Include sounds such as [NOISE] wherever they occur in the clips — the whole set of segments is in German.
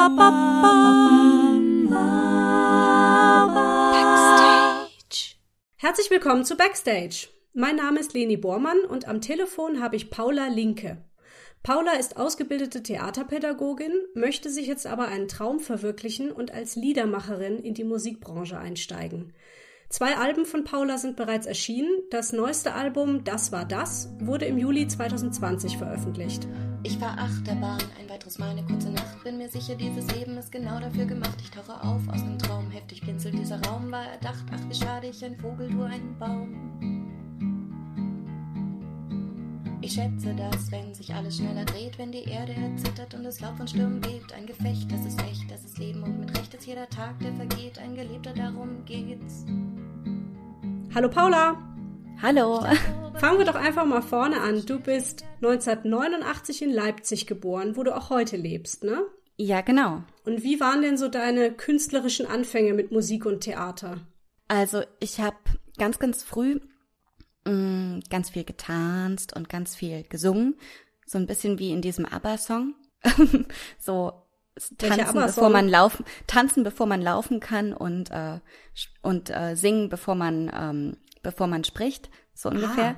Backstage. Herzlich willkommen zu Backstage. Mein Name ist Leni Bormann und am Telefon habe ich Paula Linke. Paula ist ausgebildete Theaterpädagogin, möchte sich jetzt aber einen Traum verwirklichen und als Liedermacherin in die Musikbranche einsteigen. Zwei Alben von Paula sind bereits erschienen. Das neueste Album Das war das wurde im Juli 2020 veröffentlicht. Ich fahr Achterbahn, ein weiteres Mal eine kurze Nacht. Bin mir sicher, dieses Leben ist genau dafür gemacht. Ich tauche auf aus dem Traum, heftig blinzelt dieser Raum. War erdacht, ach wie schade, ich ein Vogel, du ein Baum. Ich schätze, dass wenn sich alles schneller dreht, wenn die Erde erzittert und es Laub von Sturm bebt, ein Gefecht, das ist echt, das ist Leben und mit Recht ist jeder Tag, der vergeht, ein Gelebter, darum geht's. Hallo Paula! Hallo! Fangen wir doch einfach mal vorne an. Du bist 1989 in Leipzig geboren, wo du auch heute lebst, ne? Ja, genau. Und wie waren denn so deine künstlerischen Anfänge mit Musik und Theater? Also ich habe ganz, ganz früh mh, mm, ganz viel getanzt und ganz viel gesungen. So ein bisschen wie in diesem ABBA-Song. [LAUGHS] so tanzen, bevor man laufen, tanzen, bevor man laufen kann und äh, und äh, singen, bevor man ähm, bevor man spricht, so ah. ungefähr.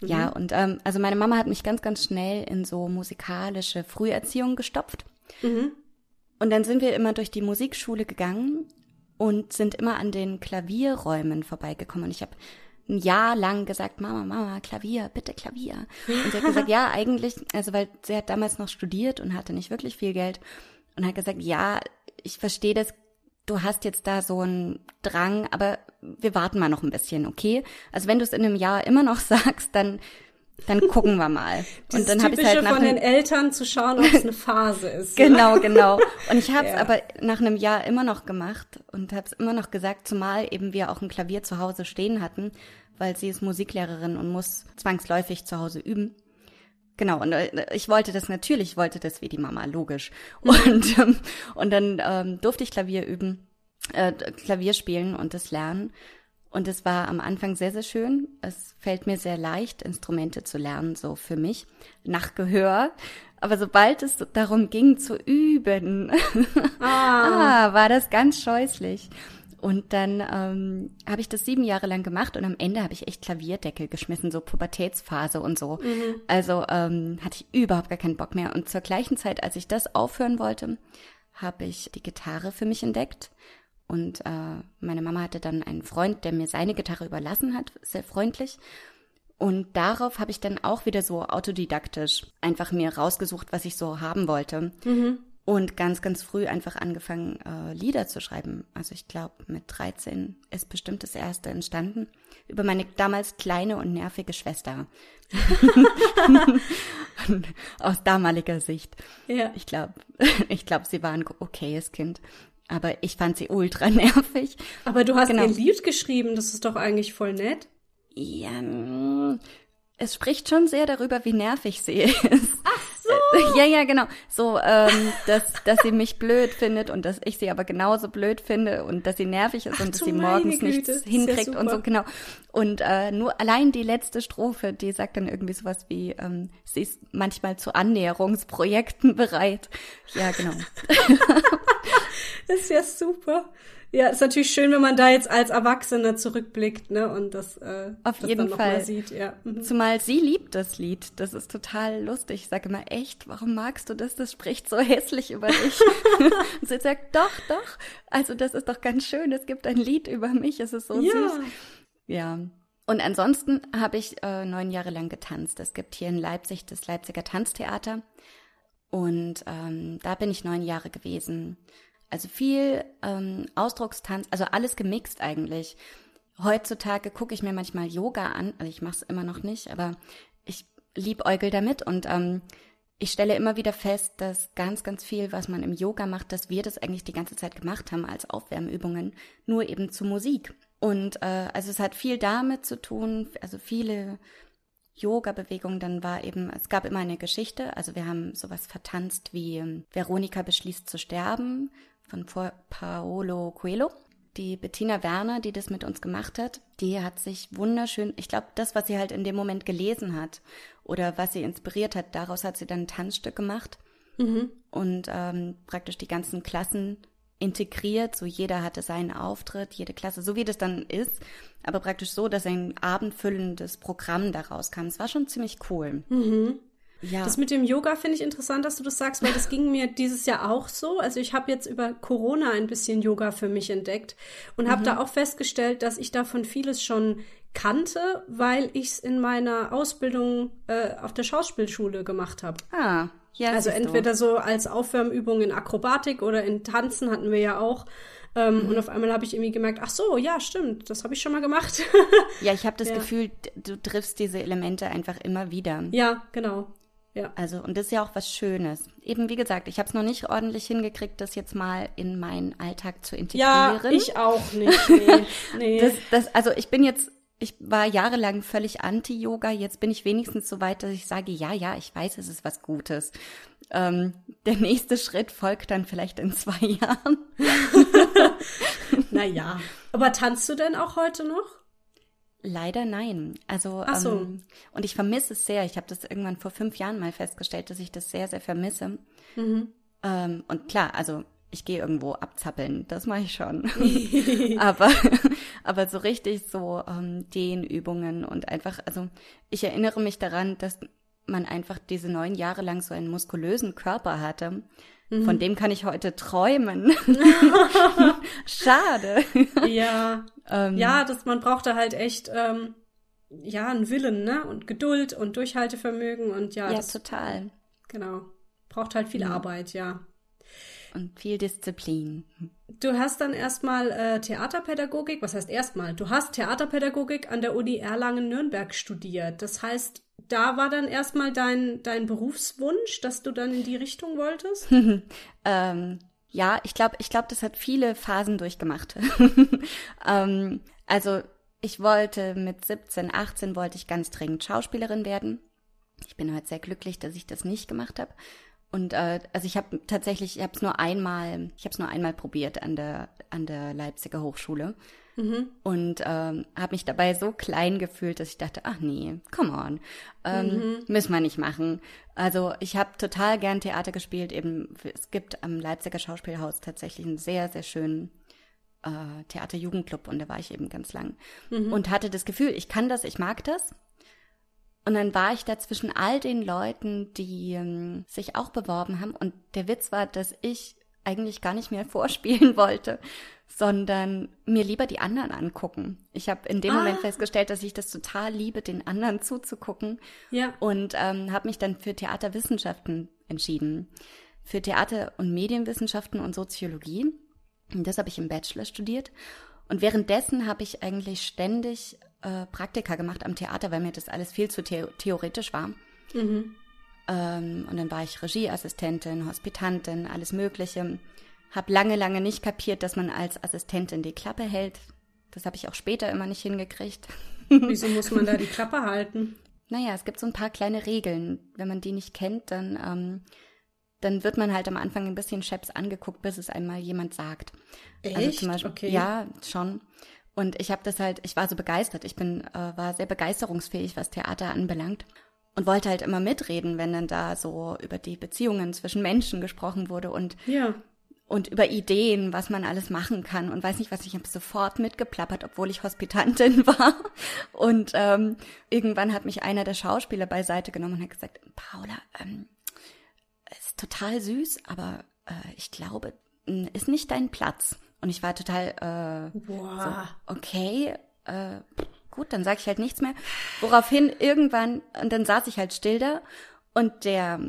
Mhm. Ja, und ähm, also meine Mama hat mich ganz, ganz schnell in so musikalische Früherziehung gestopft. Mhm. Und dann sind wir immer durch die Musikschule gegangen und sind immer an den Klavierräumen vorbeigekommen. Und ich habe ein Jahr lang gesagt, Mama, Mama, Klavier, bitte Klavier. Und sie hat gesagt, [LAUGHS] ja, eigentlich, also weil sie hat damals noch studiert und hatte nicht wirklich viel Geld und hat gesagt, ja, ich verstehe das, du hast jetzt da so einen Drang, aber wir warten mal noch ein bisschen, okay? Also wenn du es in einem Jahr immer noch [LAUGHS] sagst, dann dann gucken wir mal. [LAUGHS] und dann habe ich halt nach von den Eltern zu schauen, ob es eine Phase [LAUGHS] ist. Ne? genau, genau. Und ich habe es ja. aber nach einem Jahr immer noch gemacht und habe es immer noch gesagt, zumal eben wir auch ein Klavier zu Hause stehen hatten, weil sie ist Musiklehrerin und muss zwangsläufig zu Hause üben. Genau, und äh, ich wollte das natürlich, ich wollte das wie die Mama, logisch. Mhm. Und, ähm, und dann ähm, durfte ich Klavier üben, äh, Klavier spielen und das lernen. Und es war am Anfang sehr, sehr schön. Es fällt mir sehr leicht, Instrumente zu lernen, so für mich, nach Gehör. Aber sobald es darum ging zu üben, [LAUGHS] ah. ah, war das ganz scheußlich. Und dann ähm, habe ich das sieben Jahre lang gemacht und am Ende habe ich echt Klavierdeckel geschmissen, so Pubertätsphase und so. Mhm. Also ähm, hatte ich überhaupt gar keinen Bock mehr. Und zur gleichen Zeit, als ich das aufhören wollte, habe ich die Gitarre für mich entdeckt. Und äh, meine Mama hatte dann einen Freund, der mir seine Gitarre überlassen hat, sehr freundlich. Und darauf habe ich dann auch wieder so autodidaktisch einfach mir rausgesucht, was ich so haben wollte. Mhm und ganz, ganz früh einfach angefangen, äh, Lieder zu schreiben. Also ich glaube, mit 13 ist bestimmt das erste entstanden über meine damals kleine und nervige Schwester. [LAUGHS] Aus damaliger Sicht. Ja. Ich glaube, [LAUGHS] ich glaube, sie war ein okayes Kind. Aber ich fand sie ultra [LAUGHS] nervig. Aber du hast genau. ein Lied geschrieben, das ist doch eigentlich voll nett. Ja, mm, es spricht schon sehr darüber, wie nervig sie [LAUGHS] ist. Ach so. Ja, ja, genau. So, ähm, dass, dass sie mich blöd findet und dass ich sie aber genauso blöd finde und dass sie nervig ist Ach, und dass sie morgens Güte. nichts hinkriegt und so, genau. Und äh, nur allein die letzte Strophe, die sagt dann irgendwie sowas wie, ähm, sie ist manchmal zu Annäherungsprojekten bereit. Ja, genau. [LAUGHS] [LAUGHS] ist ja super. Ja, ist natürlich schön, wenn man da jetzt als Erwachsener zurückblickt, ne, und das, äh, auf das jeden Fall sieht, ja. Mhm. Zumal sie liebt das Lied. Das ist total lustig. Ich sage immer, echt, warum magst du das? Das spricht so [LAUGHS] hässlich über dich. [LAUGHS] und sie sagt, doch, doch. Also das ist doch ganz schön. Es gibt ein Lied über mich. Es ist so ja. süß. Ja. Und ansonsten habe ich äh, neun Jahre lang getanzt. Es gibt hier in Leipzig das Leipziger Tanztheater. Und ähm, da bin ich neun Jahre gewesen. Also viel ähm, Ausdruckstanz, also alles gemixt eigentlich. Heutzutage gucke ich mir manchmal Yoga an, also ich mache es immer noch nicht, aber ich liebäugel damit und ähm, ich stelle immer wieder fest, dass ganz, ganz viel, was man im Yoga macht, dass wir das eigentlich die ganze Zeit gemacht haben als Aufwärmübungen, nur eben zu Musik. Und äh, also es hat viel damit zu tun, also viele Yoga-Bewegung, dann war eben, es gab immer eine Geschichte, also wir haben sowas vertanzt wie ähm, Veronika beschließt zu sterben von Paolo Coelho. Die Bettina Werner, die das mit uns gemacht hat, die hat sich wunderschön, ich glaube, das, was sie halt in dem Moment gelesen hat oder was sie inspiriert hat, daraus hat sie dann ein Tanzstück gemacht. mhm. und ähm, praktisch die ganzen Klassen integriert, so jeder hatte seinen Auftritt, jede Klasse, so wie das dann ist, aber praktisch so, dass ein abendfüllendes Programm daraus kam. Es war schon ziemlich cool. Mhm. Ja. Das mit dem Yoga finde ich interessant, dass du das sagst, weil das ging mir dieses Jahr auch so. Also ich habe jetzt über Corona ein bisschen Yoga für mich entdeckt und habe mhm. da auch festgestellt, dass ich davon vieles schon kannte, weil ich es in meiner Ausbildung äh, auf der Schauspielschule gemacht habe. Ah, ja. Also entweder so als Aufwärmübung in Akrobatik oder in Tanzen hatten wir ja auch. Ähm, mhm. Und auf einmal habe ich irgendwie gemerkt, ach so, ja, stimmt, das habe ich schon mal gemacht. ja, ich habe das [LAUGHS] ja. Gefühl, du triffst diese Elemente einfach immer wieder. Ja, genau. Ja. Also, und das ist ja auch was Schönes. Eben, wie gesagt, ich habe es noch nicht ordentlich hingekriegt, das jetzt mal in meinen Alltag zu integrieren. Ja, ich auch nicht. Nee, [LAUGHS] nee. Das, das, also, ich bin jetzt ich war jahrelang völlig anti-Yoga. Jetzt bin ich wenigstens so weit, dass ich sage, ja, ja, ich weiß, es ist was Gutes. Ähm, [LAUGHS] der nächste Schritt folgt dann vielleicht in zwei [LAUGHS] Jahren. naja. Aber tanzt du denn auch heute noch? Leider nein. Also Ach so. ähm, und ich vermisse es sehr. Ich habe das irgendwann vor fünf Jahren mal festgestellt, dass ich das sehr, sehr vermisse. Mhm. Ähm, und klar, also ich gehe irgendwo abzappeln, das mache ich schon. [LAUGHS] [LAUGHS] aber, aber so richtig so ähm, Dehnübungen und einfach, also ich erinnere mich daran, dass man einfach diese neun Jahre lang so einen muskulösen Körper hatte. Mhm. Von dem kann ich heute träumen. [LAUGHS] Schade. Ja. ähm, ja, das, man brauchte halt echt, ähm, ja, einen Willen, ne? Und Geduld und Durchhaltevermögen und ja. Ja, das, total. Genau. Braucht halt viel ja. Arbeit, ja und viel Disziplin. Du hast dann erstmal äh, Theaterpädagogik, was heißt erstmal? Du hast Theaterpädagogik an der Uni Erlangen-Nürnberg studiert. Das heißt, da war dann erstmal dein, dein Berufswunsch, dass du dann in die Richtung wolltest? [LAUGHS] ähm, ja, ich glaube, ich glaube, das hat viele Phasen durchgemacht. [LAUGHS] ähm, also ich wollte mit 17, 18 wollte ich ganz dringend Schauspielerin werden. Ich bin heute sehr glücklich, dass ich das nicht gemacht habe. Und äh, also ich habe tatsächlich, ich habe es nur einmal, ich habe es nur einmal probiert an der an der Leipziger Hochschule mhm. und ähm, habe mich dabei so klein gefühlt, dass ich dachte, ach nee, come on, ähm, mhm. müssen wir nicht machen. Also ich habe total gern Theater gespielt. Eben es gibt am Leipziger Schauspielhaus tatsächlich einen sehr sehr schönen äh, Theaterjugendclub und da war ich eben ganz lang mhm. und hatte das Gefühl, ich kann das, ich mag das. Und dann war ich da zwischen all den Leuten, die ähm, sich auch beworben haben. Und der Witz war, dass ich eigentlich gar nicht mehr [LAUGHS] vorspielen wollte, sondern mir lieber die anderen angucken. Ich habe in dem ah. Moment festgestellt, dass ich das total liebe, den anderen zuzugucken. Ja. Und ähm, habe mich dann für Theaterwissenschaften entschieden. Für Theater- und Medienwissenschaften und Soziologie. Und das habe ich im Bachelor studiert. Und währenddessen habe ich eigentlich ständig äh, Praktika gemacht am Theater, weil mir das alles viel zu the theoretisch war. Mhm. Ähm, und dann war ich Regieassistentin, Hospitantin, alles Mögliche. Hab lange, lange nicht kapiert, dass man als Assistentin die Klappe hält. Das habe ich auch später immer nicht hingekriegt. [LAUGHS] Wieso muss man da die Klappe halten? Naja, es gibt so ein paar kleine Regeln. Wenn man die nicht kennt, dann, ähm, dann wird man halt am Anfang ein bisschen scheps angeguckt, bis es einmal jemand sagt. Also Echt? Also zum Beispiel, okay. Ja, schon. Und ich habe das halt, ich war so begeistert. Ich bin, äh, war sehr begeisterungsfähig, was Theater anbelangt. Und wollte halt immer mitreden, wenn dann da so über die Beziehungen zwischen Menschen gesprochen wurde und, ja. und über Ideen, was man alles machen kann. Und weiß nicht was, ich habe sofort mitgeplappert, obwohl ich Hospitantin [LAUGHS] war. Und ähm, irgendwann hat mich einer der Schauspieler beiseite genommen und hat gesagt, Paula, ähm, ist total süß, aber äh, ich glaube, ist nicht dein Platz. Und ich war total, äh, Boah. So, okay, äh, gut, dann sage ich halt nichts mehr. Woraufhin irgendwann, und dann saß ich halt still da und der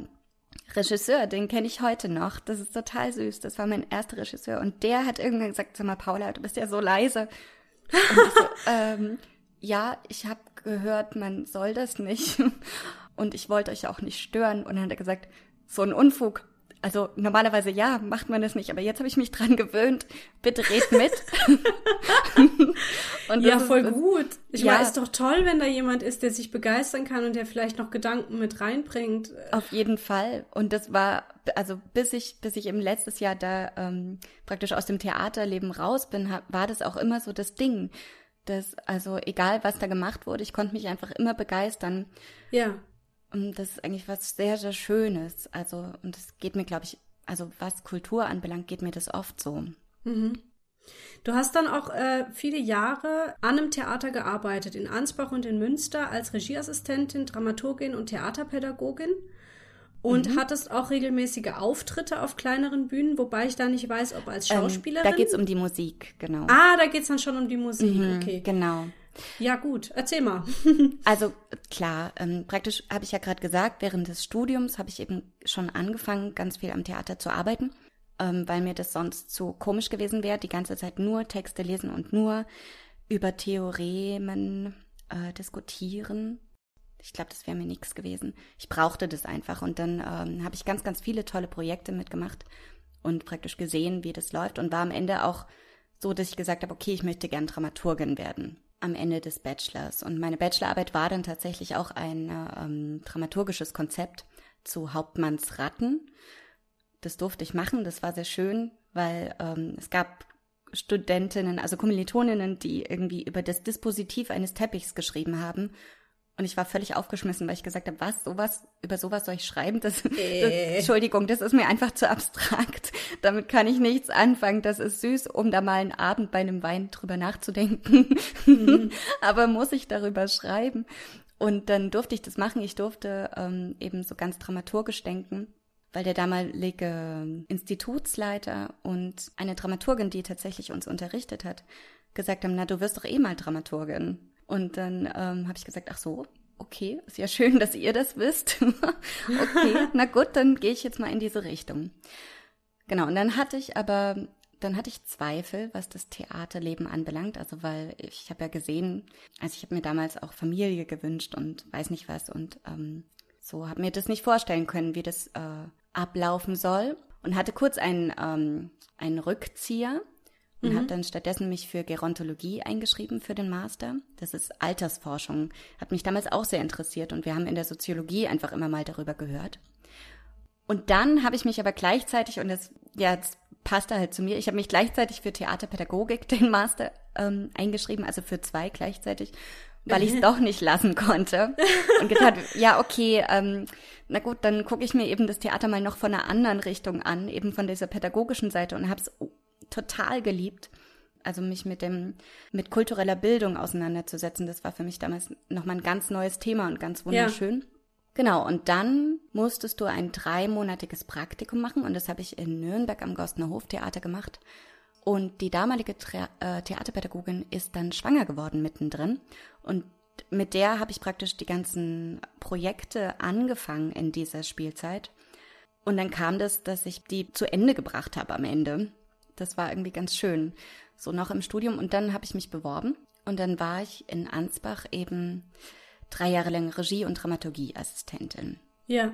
Regisseur, den kenne ich heute noch, das ist total süß, das war mein erster Regisseur und der hat irgendwann gesagt, sag mal, Paula, du bist ja so leise. Und so, [LAUGHS] ähm, ja, ich habe gehört, man soll das nicht [LAUGHS] und ich wollte euch auch nicht stören und dann hat er gesagt, so ein Unfug, also normalerweise ja, macht man das nicht, aber jetzt habe ich mich dran gewöhnt. Bitte red mit. [LAUGHS] ja, voll ist, gut. Ich ja. meine, ist doch toll, wenn da jemand ist, der sich begeistern kann und der vielleicht noch Gedanken mit reinbringt. Auf jeden Fall. Und das war, also bis ich, bis ich im letztes Jahr da ähm, praktisch aus dem Theaterleben raus bin, war das auch immer so das Ding. Das, also egal was da gemacht wurde, ich konnte mich einfach immer begeistern. Ja. Und das ist eigentlich was sehr, sehr Schönes. Also, und das geht mir, glaube ich, also was Kultur anbelangt, geht mir das oft so. Mhm. Du hast dann auch äh, viele Jahre an einem Theater gearbeitet, in Ansbach und in Münster als Regieassistentin, Dramaturgin und Theaterpädagogin. Und mhm. hattest auch regelmäßige Auftritte auf kleineren Bühnen, wobei ich da nicht weiß, ob als Schauspielerin. Ähm, da geht's um die Musik, genau. Ah, da geht's dann schon um die Musik, mhm, okay. Genau. Ja, gut, erzähl mal. [LAUGHS] also klar, ähm, praktisch habe ich ja gerade gesagt, während des Studiums habe ich eben schon angefangen, ganz viel am Theater zu arbeiten ähm, weil mir das sonst zu komisch gewesen wäre, die ganze Zeit nur Texte lesen und nur über Theoremen äh, diskutieren. Ich glaube, das wäre mir nichts gewesen. Ich brauchte das einfach und dann ähm, habe ich ganz, ganz viele tolle Projekte mitgemacht und praktisch gesehen, wie das läuft und war am Ende auch so, dass ich gesagt habe, okay, ich möchte gern Dramaturgin werden am Ende des Bachelors. Und meine Bachelorarbeit war dann tatsächlich auch ein ähm, dramaturgisches Konzept zu Hauptmanns Ratten. Das durfte ich machen, das war sehr schön, weil ähm, es gab Studentinnen, also Kommilitoninnen, die irgendwie über das Dispositiv eines Teppichs geschrieben haben. Und ich war völlig aufgeschmissen, weil ich gesagt habe, was, sowas, über sowas soll ich schreiben? Das, äh. das, Entschuldigung, das ist mir einfach zu abstrakt. Damit kann ich nichts anfangen. Das ist süß, um da mal einen Abend bei einem Wein drüber nachzudenken. Mhm. [LAUGHS] Aber muss ich darüber schreiben? Und dann durfte ich das machen. Ich durfte ähm, eben so ganz dramaturgisch denken weil der damalige Institutsleiter und eine Dramaturgin, die tatsächlich uns unterrichtet hat, gesagt haben, na, du wirst doch eh mal Dramaturgin. Und dann ähm, habe ich gesagt, ach so, okay, ist ja schön, [LAUGHS] dass ihr das wisst. [LAUGHS] okay, na gut, dann gehe ich jetzt mal in diese Richtung. Genau, und dann hatte ich aber, dann hatte ich Zweifel, was das Theaterleben anbelangt. Also weil ich habe ja gesehen, also ich habe mir damals auch Familie gewünscht und weiß nicht was und ähm, so habe mir das nicht vorstellen können, wie das äh, ablaufen soll und hatte kurz einen, ähm, einen Rückzieher und mhm. habe dann stattdessen mich für Gerontologie eingeschrieben für den Master. Das ist Altersforschung. Hat mich damals auch sehr interessiert und wir haben in der Soziologie einfach immer mal darüber gehört. Und dann habe ich mich aber gleichzeitig, und das, ja, das passte halt zu mir, ich habe mich gleichzeitig für Theaterpädagogik, [LAUGHS] den Master, ähm, eingeschrieben, also für zwei gleichzeitig weil ich es [LAUGHS] doch nicht lassen konnte. Und gedacht, ja, okay, ähm, na gut, dann gucke ich mir eben das Theater mal noch von einer anderen Richtung an, eben von dieser pädagogischen Seite und habe es total geliebt. Also mich mit dem, mit kultureller Bildung auseinanderzusetzen, das war für mich damals nochmal ein ganz neues Thema und ganz wunderschön. Ja. Genau, und dann musstest du ein dreimonatiges Praktikum machen und das habe ich in Nürnberg am Gostner Hoftheater gemacht. Und die damalige Tra äh, Theaterpädagogin ist dann schwanger geworden mittendrin. Und mit der habe ich praktisch die ganzen Projekte angefangen in dieser Spielzeit. Und dann kam das, dass ich die zu Ende gebracht habe am Ende. Das war irgendwie ganz schön. So noch im Studium. Und dann habe ich mich beworben. Und dann war ich in Ansbach eben drei Jahre lang Regie- und Dramaturgieassistentin. Ja.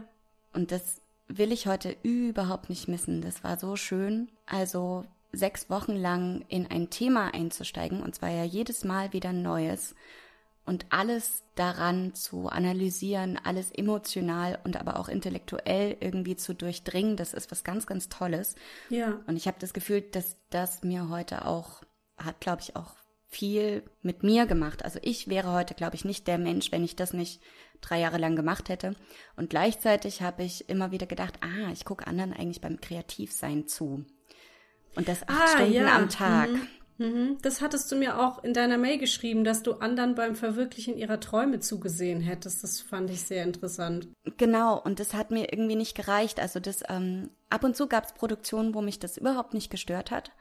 Und das will ich heute überhaupt nicht missen. Das war so schön. Also sechs Wochen lang in ein Thema einzusteigen, und zwar ja jedes Mal wieder ein neues und alles daran zu analysieren, alles emotional und aber auch intellektuell irgendwie zu durchdringen, das ist was ganz, ganz Tolles. Ja. Und ich habe das Gefühl, dass das mir heute auch, hat, glaube ich, auch viel mit mir gemacht. Also ich wäre heute, glaube ich, nicht der Mensch, wenn ich das nicht drei Jahre lang gemacht hätte. Und gleichzeitig habe ich immer wieder gedacht, ah, ich gucke anderen eigentlich beim Kreativsein zu. Und das acht ah, Stunden ja. am Tag. Mhm. Mhm. Das hattest du mir auch in deiner Mail geschrieben, dass du anderen beim Verwirklichen ihrer Träume zugesehen hättest. Das fand ich sehr interessant. Genau, und das hat mir irgendwie nicht gereicht. Also das ähm, ab und zu gab es Produktionen, wo mich das überhaupt nicht gestört hat.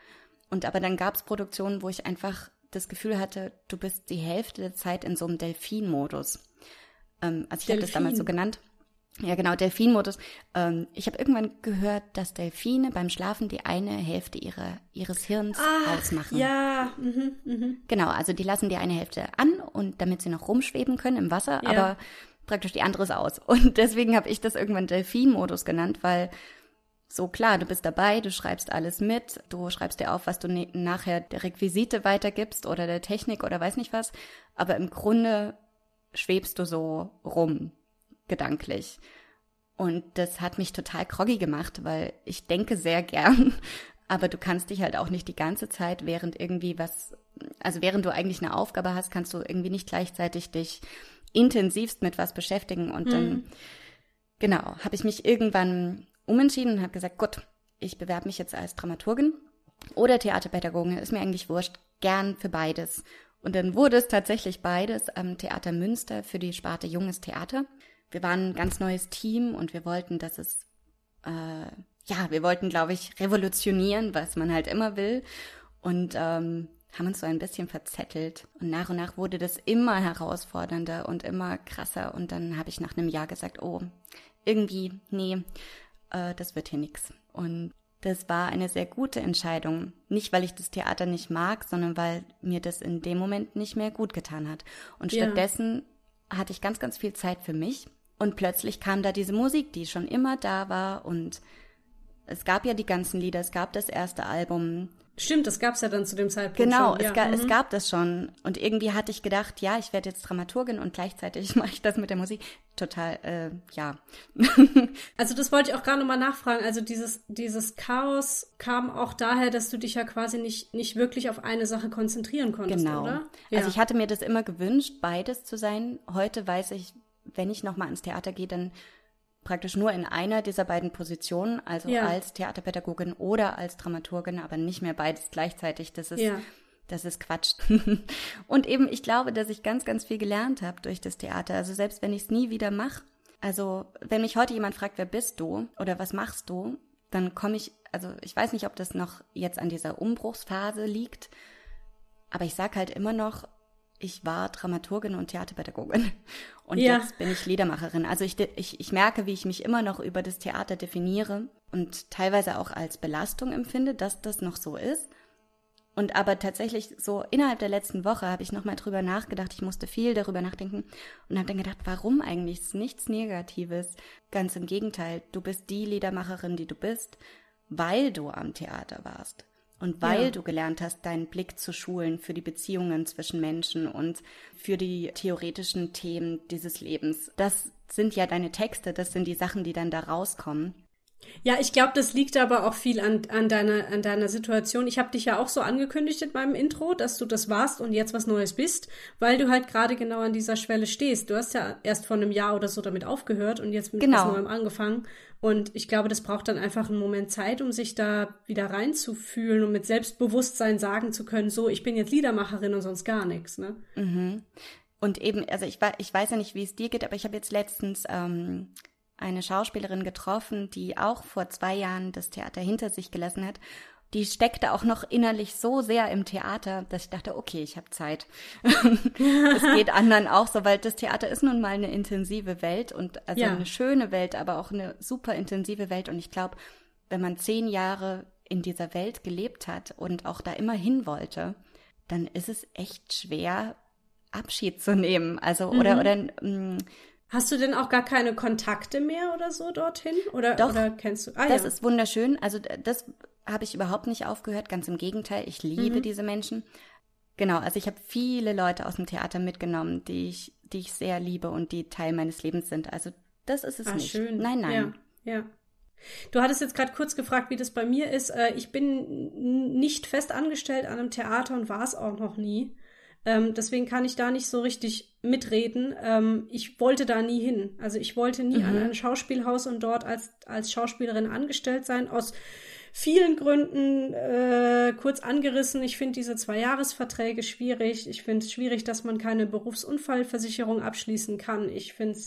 Und aber dann gab es Produktionen, wo ich einfach das Gefühl hatte, du bist die Hälfte der Zeit in so einem Delfin-Modus. Ähm, also ich habe das damals so genannt. Ja, genau, Delfinmodus. Ähm, ich habe irgendwann gehört, dass Delfine beim Schlafen die eine Hälfte ihrer, ihres Hirns Ach, ausmachen. Ja, mhm, mhm. Genau, also die lassen die eine Hälfte an und damit sie noch rumschweben können im Wasser, ja. aber praktisch die andere ist aus. [LAUGHS] Und deswegen habe ich das irgendwann Delfinmodus genannt, weil so klar, du bist dabei, du schreibst alles mit, du schreibst dir auf, was du ne nachher der Requisite weitergibst oder der Technik oder weiß nicht was, aber im Grunde schwebst du so rum gedanklich. Und das hat mich total groggy gemacht, weil ich denke sehr gern, [LAUGHS] aber du kannst dich halt auch nicht die ganze Zeit, während irgendwie was, also während du eigentlich eine Aufgabe hast, kannst du irgendwie nicht gleichzeitig dich intensivst mit was beschäftigen. Und dann, mhm. genau, habe ich mich irgendwann umentschieden und habe gesagt, gut, ich bewerbe mich jetzt als Dramaturgin oder Theaterpädagogin, ist mir eigentlich wurscht, gern für beides. Und dann wurde es tatsächlich beides am Theater Münster für die Sparte Junges Theater. Wir waren ein ganz neues Team und wir wollten, dass es, äh, ja, wir wollten, glaube ich, revolutionieren, was man halt immer will. Und ähm, haben uns so ein bisschen verzettelt. Und nach und nach wurde das immer herausfordernder und immer krasser. Und dann habe ich nach einem Jahr gesagt, oh, irgendwie, nee, äh, das wird hier nix. Und das war eine sehr gute Entscheidung. Nicht, weil ich das Theater nicht mag, sondern weil mir das in dem Moment nicht mehr gut getan hat. Und ja. stattdessen hatte ich ganz, ganz viel Zeit für mich. Und plötzlich kam da diese Musik, die schon immer da war. Und es gab ja die ganzen Lieder, es gab das erste Album. Stimmt, das gab es ja dann zu dem Zeitpunkt genau, schon. Genau, ja. es, mhm. es gab das schon. Und irgendwie hatte ich gedacht, ja, ich werde jetzt Dramaturgin und gleichzeitig [LAUGHS] mache ich das mit der Musik. Total, äh, ja. [LAUGHS] also das wollte ich auch gerade nochmal nachfragen. Also dieses, dieses Chaos kam auch daher, dass du dich ja quasi nicht, nicht wirklich auf eine Sache konzentrieren konntest, genau. oder? Ja. Also ich hatte mir das immer gewünscht, beides zu sein. Heute weiß ich, wenn ich nochmal ins Theater gehe, dann praktisch nur in einer dieser beiden Positionen, also ja. als Theaterpädagogin oder als Dramaturgin, aber nicht mehr beides gleichzeitig. Das ist, ja. das ist Quatsch. [LAUGHS] und eben, ich glaube, dass ich ganz, ganz viel gelernt habe durch das Theater. Also selbst wenn ich es nie wieder mache, also wenn mich heute jemand fragt, wer bist du oder was machst du, dann komme ich, also ich weiß nicht, ob das noch jetzt an dieser Umbruchsphase liegt, aber ich sage halt immer noch, ich war Dramaturgin und Theaterpädagogin und ja. jetzt bin ich Liedermacherin. Also ich, ich, ich merke, wie ich mich immer noch über das Theater definiere und teilweise auch als Belastung empfinde, dass das noch so ist. Und aber tatsächlich so innerhalb der letzten Woche habe ich nochmal drüber nachgedacht. Ich musste viel darüber nachdenken und habe dann gedacht, warum eigentlich? Es ist nichts Negatives. Ganz im Gegenteil, du bist die Liedermacherin, die du bist, weil du am Theater warst. Und weil ja. du gelernt hast, deinen Blick zu schulen für die Beziehungen zwischen Menschen und für die theoretischen Themen dieses Lebens. Das sind ja deine Texte, das sind die Sachen, die dann da rauskommen. Ja, ich glaube, das liegt aber auch viel an, an, deiner, an deiner Situation. Ich habe dich ja auch so angekündigt in meinem Intro, dass du das warst und jetzt was Neues bist, weil du halt gerade genau an dieser Schwelle stehst. Du hast ja erst vor einem Jahr oder so damit aufgehört und jetzt mit genau. was Neuem angefangen. Und ich glaube, das braucht dann einfach einen Moment Zeit, um sich da wieder reinzufühlen und mit Selbstbewusstsein sagen zu können, so, ich bin jetzt Liedermacherin und sonst gar nichts. Ne? Mhm. Und eben, also ich, ich weiß ja nicht, wie es dir geht, aber ich habe jetzt letztens ähm, eine Schauspielerin getroffen, die auch vor zwei Jahren das Theater hinter sich gelassen hat. Die steckte auch noch innerlich so sehr im Theater, dass ich dachte, okay, ich habe Zeit. [LAUGHS] Es geht anderen auch so, weil das Theater ist nun mal eine intensive Welt und also ja. eine schöne Welt, aber auch eine super intensive Welt. Und ich glaube, wenn man zehn Jahre in dieser Welt gelebt hat und auch da immer hin wollte, dann ist es echt schwer, Abschied zu nehmen. Also, oder, mhm. oder, mm, Hast du denn auch gar keine Kontakte mehr oder so dorthin? Oder, Doch, oder kennst du? Ah, das ja. ist wunderschön. Also das habe ich überhaupt nicht aufgehört. Ganz im Gegenteil, ich liebe mhm. diese Menschen. Genau, also ich habe viele Leute aus dem Theater mitgenommen, die ich, die ich sehr liebe und die Teil meines Lebens sind. Also das ist es ah, nicht. Schön. Nein, nein. Ja, ja. Du hattest jetzt gerade kurz gefragt, wie das bei mir ist. Äh, ich bin nicht fest angestellt an einem Theater und war es auch noch nie. Ähm, deswegen kann ich da nicht so richtig mitreden. Ähm, ich wollte da nie hin. Also ich wollte nie mhm. an ein Schauspielhaus und dort als, als Schauspielerin angestellt sein. Aus vielen Gründen äh, kurz angerissen. Ich finde diese Zwei-Jahres-Verträge schwierig. Ich finde es schwierig, dass man keine Berufsunfallversicherung abschließen kann. Ich finde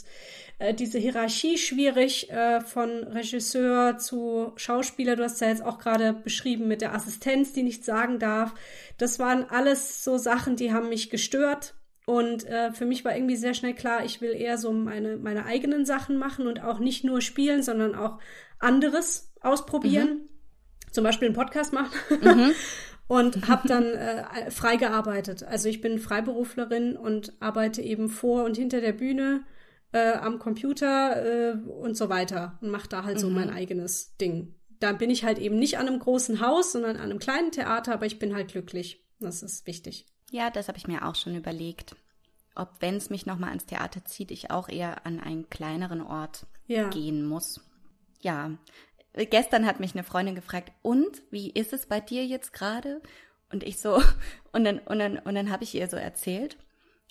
äh, diese Hierarchie schwierig äh, von Regisseur zu Schauspieler. Du hast ja jetzt auch gerade beschrieben mit der Assistenz, die nichts sagen darf. Das waren alles so Sachen, die haben mich gestört. Und äh, für mich war irgendwie sehr schnell klar, ich will eher so meine, meine eigenen Sachen machen und auch nicht nur spielen, sondern auch anderes ausprobieren. Mhm zum Beispiel einen Podcast machen. Mhm. [LAUGHS] und habe dann äh, frei gearbeitet. Also ich bin Freiberuflerin und arbeite eben vor und hinter der Bühne äh, am Computer äh, und so weiter und mache da halt mhm. so mein eigenes Ding. Da bin ich halt eben nicht an einem großen Haus, sondern an einem kleinen Theater, aber ich bin halt glücklich. Das ist wichtig. Ja, das habe ich mir auch schon überlegt. Ob, wenn es mich nochmal ans Theater zieht, ich auch eher an einen kleineren Ort ja. gehen muss. Ja, Gestern hat mich eine Freundin gefragt, und wie ist es bei dir jetzt gerade? Und ich so, [LAUGHS] und dann, und dann, und dann habe ich ihr so erzählt.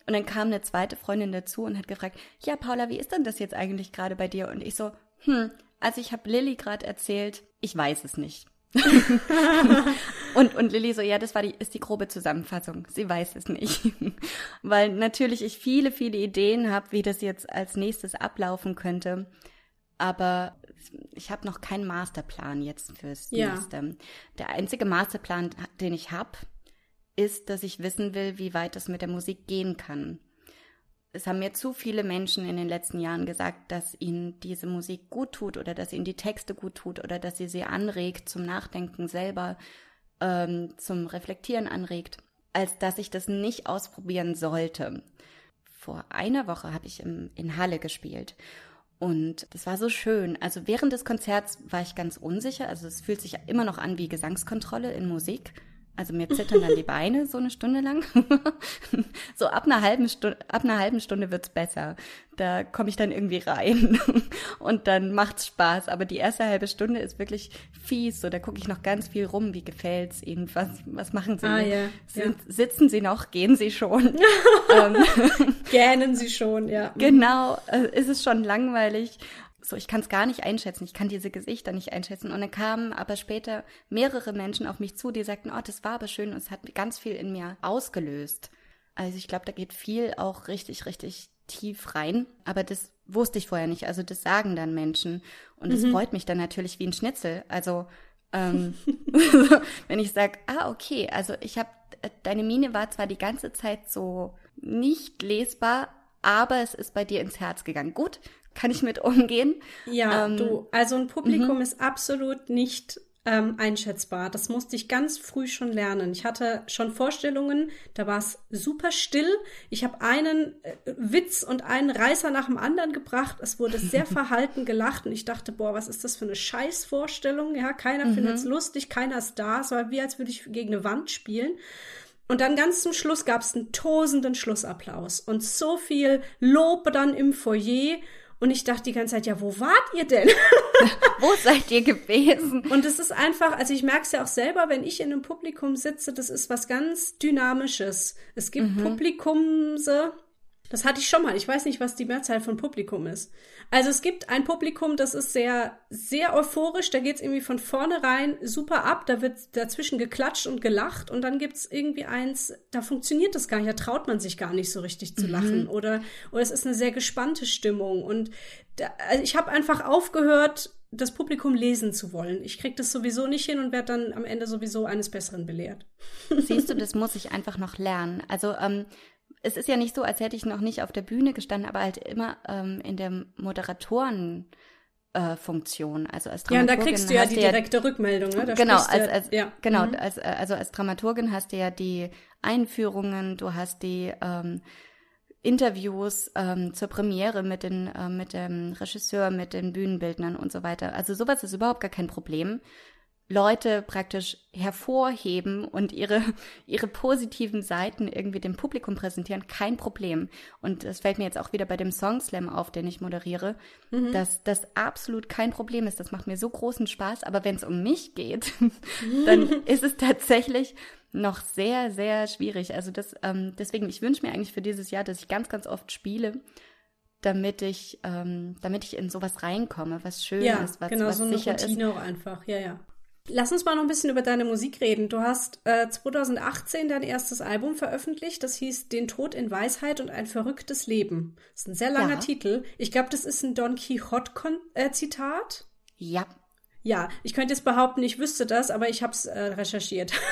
Und dann kam eine zweite Freundin dazu und hat gefragt, ja, Paula, wie ist denn das jetzt eigentlich gerade bei dir? Und ich so, hm, also ich habe Lilly gerade erzählt, ich weiß es nicht. [LAUGHS] und, und Lilly so, ja, das war die, ist die grobe Zusammenfassung. Sie weiß es nicht. [LAUGHS] Weil natürlich ich viele, viele Ideen habe, wie das jetzt als nächstes ablaufen könnte. Aber ich habe noch keinen Masterplan jetzt fürs ja. nächste. Der einzige Masterplan, den ich habe, ist, dass ich wissen will, wie weit es mit der Musik gehen kann es haben mir zu viele Menschen in den letzten Jahren gesagt, dass ihnen diese Musik gut tut oder dass ihnen die Texte gut tut oder dass sie sie anregt zum Nachdenken selber, ähm, zum Reflektieren anregt, als dass ich das nicht ausprobieren sollte. Vor einer Woche habe ich im, in Halle gespielt und das war so schön. Also während des Konzerts war ich ganz unsicher. Also es fühlt sich immer noch an wie Gesangskontrolle in Musik. Also mir zittern dann die Beine so eine Stunde lang. [LAUGHS] so ab einer halben Stunde, ab einer halben Stunde wird's besser. Da komme ich dann irgendwie rein [LAUGHS] und dann macht's Spaß. Aber die erste halbe Stunde ist wirklich fies. So, da gucke ich noch ganz viel rum. Wie gefällt's Ihnen? Was, was machen Sie? Ah, ja, Sind, ja. Sitzen Sie noch? Gehen Sie schon? [LAUGHS] Ähm, Gähnen Sie schon, ja. Genau, äh, ist es schon langweilig so, ich kann es gar nicht einschätzen, ich kann diese Gesichter nicht einschätzen. Und dann kamen aber später mehrere Menschen auf mich zu, die sagten, oh, das war aber schön und es hat ganz viel in mir ausgelöst. Also ich glaube, da geht viel auch richtig, richtig tief rein. Aber das wusste ich vorher nicht. Also das sagen dann Menschen. Und das mhm. freut mich dann natürlich wie ein Schnitzel. Also ähm, [LAUGHS] [LAUGHS] wenn ich sage, ah, okay, also ich habe, deine Mine war zwar die ganze Zeit so nicht lesbar, aber es ist bei dir ins Herz gegangen. Gut, kann ich mit umgehen. Ja, ähm, du, also ein Publikum -hmm. ist absolut nicht ähm, einschätzbar. Das musste ich ganz früh schon lernen. Ich hatte schon Vorstellungen, da war es super still. Ich habe einen äh, Witz und einen Reißer nach dem anderen gebracht. Es wurde sehr [LAUGHS] verhalten gelacht und ich dachte, boah, was ist das für eine Scheißvorstellung? Ja, keiner mhm. findet es lustig, keiner ist da. Es war wie, als würde ich gegen eine Wand spielen. Und dann ganz zum Schluss gab es einen tosenden Schlussapplaus und so viel Lob dann im Foyer und ich dachte die ganze Zeit, ja, wo wart ihr denn? [LAUGHS] wo seid ihr gewesen? Und es ist einfach, also ich merke es ja auch selber, wenn ich in einem Publikum sitze, das ist was ganz Dynamisches. Es gibt mhm. Publikumse, das hatte ich schon mal. Ich weiß nicht, was die Mehrzahl von Publikum ist. Also es gibt ein Publikum, das ist sehr, sehr euphorisch. Da geht's irgendwie von vornherein super ab. Da wird dazwischen geklatscht und gelacht. Und dann gibt's irgendwie eins, da funktioniert das gar nicht. Da traut man sich gar nicht so richtig zu mhm. lachen. Oder, oder es ist eine sehr gespannte Stimmung. Und da, also ich habe einfach aufgehört, das Publikum lesen zu wollen. Ich krieg das sowieso nicht hin und werde dann am Ende sowieso eines Besseren belehrt. Siehst du, [LAUGHS] das muss ich einfach noch lernen. Also ähm, es ist ja nicht so, als hätte ich noch nicht auf der Bühne gestanden, aber halt immer ähm, in der Moderatoren. Äh, Funktion, also als Dramaturgin. Ja, und da kriegst du ja die direkte ja, Rückmeldung, ne? Da genau, als, als, ja. genau, mhm. als, also als Dramaturgin hast du ja die Einführungen, du hast die ähm, Interviews ähm, zur Premiere mit den äh, mit dem Regisseur, mit den Bühnenbildnern und so weiter. Also sowas ist überhaupt gar kein Problem. Leute praktisch hervorheben und ihre, [LAUGHS] ihre positiven Seiten irgendwie dem Publikum präsentieren, kein Problem. Und das fällt mir jetzt auch wieder bei dem Song Slam auf, den ich moderiere, mhm. dass das absolut kein Problem ist. Das macht mir so großen Spaß. Aber wenn es um mich geht, [LAUGHS] dann ist es tatsächlich noch sehr, sehr schwierig. Also das, ähm, deswegen, ich wünsche mir eigentlich für dieses Jahr, dass ich ganz, ganz oft spiele, damit ich, ähm, damit ich in sowas reinkomme, was schön ja, ist, was, genau, was so eine sicher Routine ist. auch einfach, ja, ja. Lass uns mal noch ein bisschen über deine Musik reden. Du hast äh, 2018 dein erstes Album veröffentlicht. Das hieß Den Tod in Weisheit und ein verrücktes Leben. Das ist ein sehr langer ja. Titel. Ich glaube, das ist ein Don Quixote-Zitat. Äh, ja. Ja, ich könnte jetzt behaupten, ich wüsste das, aber ich habe es äh, recherchiert. [LAUGHS]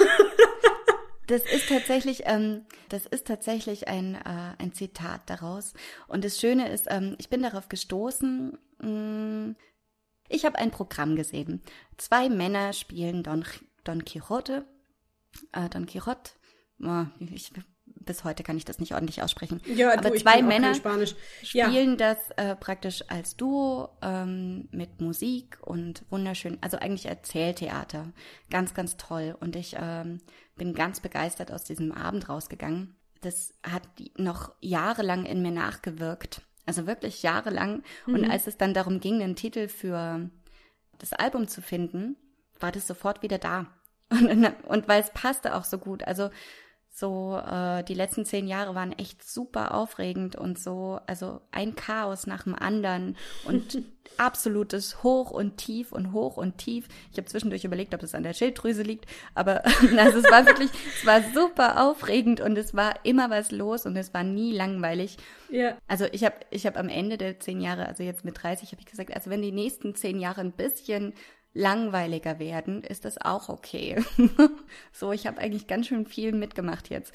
Das ist tatsächlich, ähm, das ist tatsächlich ein, äh, ein Zitat daraus. Und das Schöne ist, ähm, ich bin darauf gestoßen, mh, mm, ich habe ein Programm gesehen. Zwei Männer spielen Don, Don Quixote. Äh, Don Quixote. Oh, ich, bis heute kann ich das nicht ordentlich aussprechen. Ja, aber du, zwei Männer spielen ja. das äh, praktisch als Duo ähm, mit Musik und wunderschön, also eigentlich Erzähltheater. Ganz, ganz toll. Und ich ähm, bin ganz begeistert aus diesem Abend rausgegangen. Das hat noch jahrelang in mir nachgewirkt. Also wirklich jahrelang. Mhm. Und als es dann darum ging, einen Titel für das Album zu finden, war das sofort wieder da. [LAUGHS] Und, und weil es passte auch so gut. Also So, äh, die letzten zehn Jahre waren echt super aufregend und so, also ein Chaos nach dem anderen und [LAUGHS] absolutes Hoch und Tief und Hoch und Tief. Ich habe zwischendurch überlegt, ob es an der Schilddrüse liegt, aber [LAUGHS] also es war wirklich, es war super aufregend und es war immer was los und es war nie langweilig. Ja. Also ich habe ich hab am Ende der zehn Jahre, also jetzt mit 30, habe ich gesagt, also wenn die nächsten zehn Jahre ein bisschen langweiliger werden, ist das auch okay. [LAUGHS] so, ich habe eigentlich ganz schön viel mitgemacht jetzt.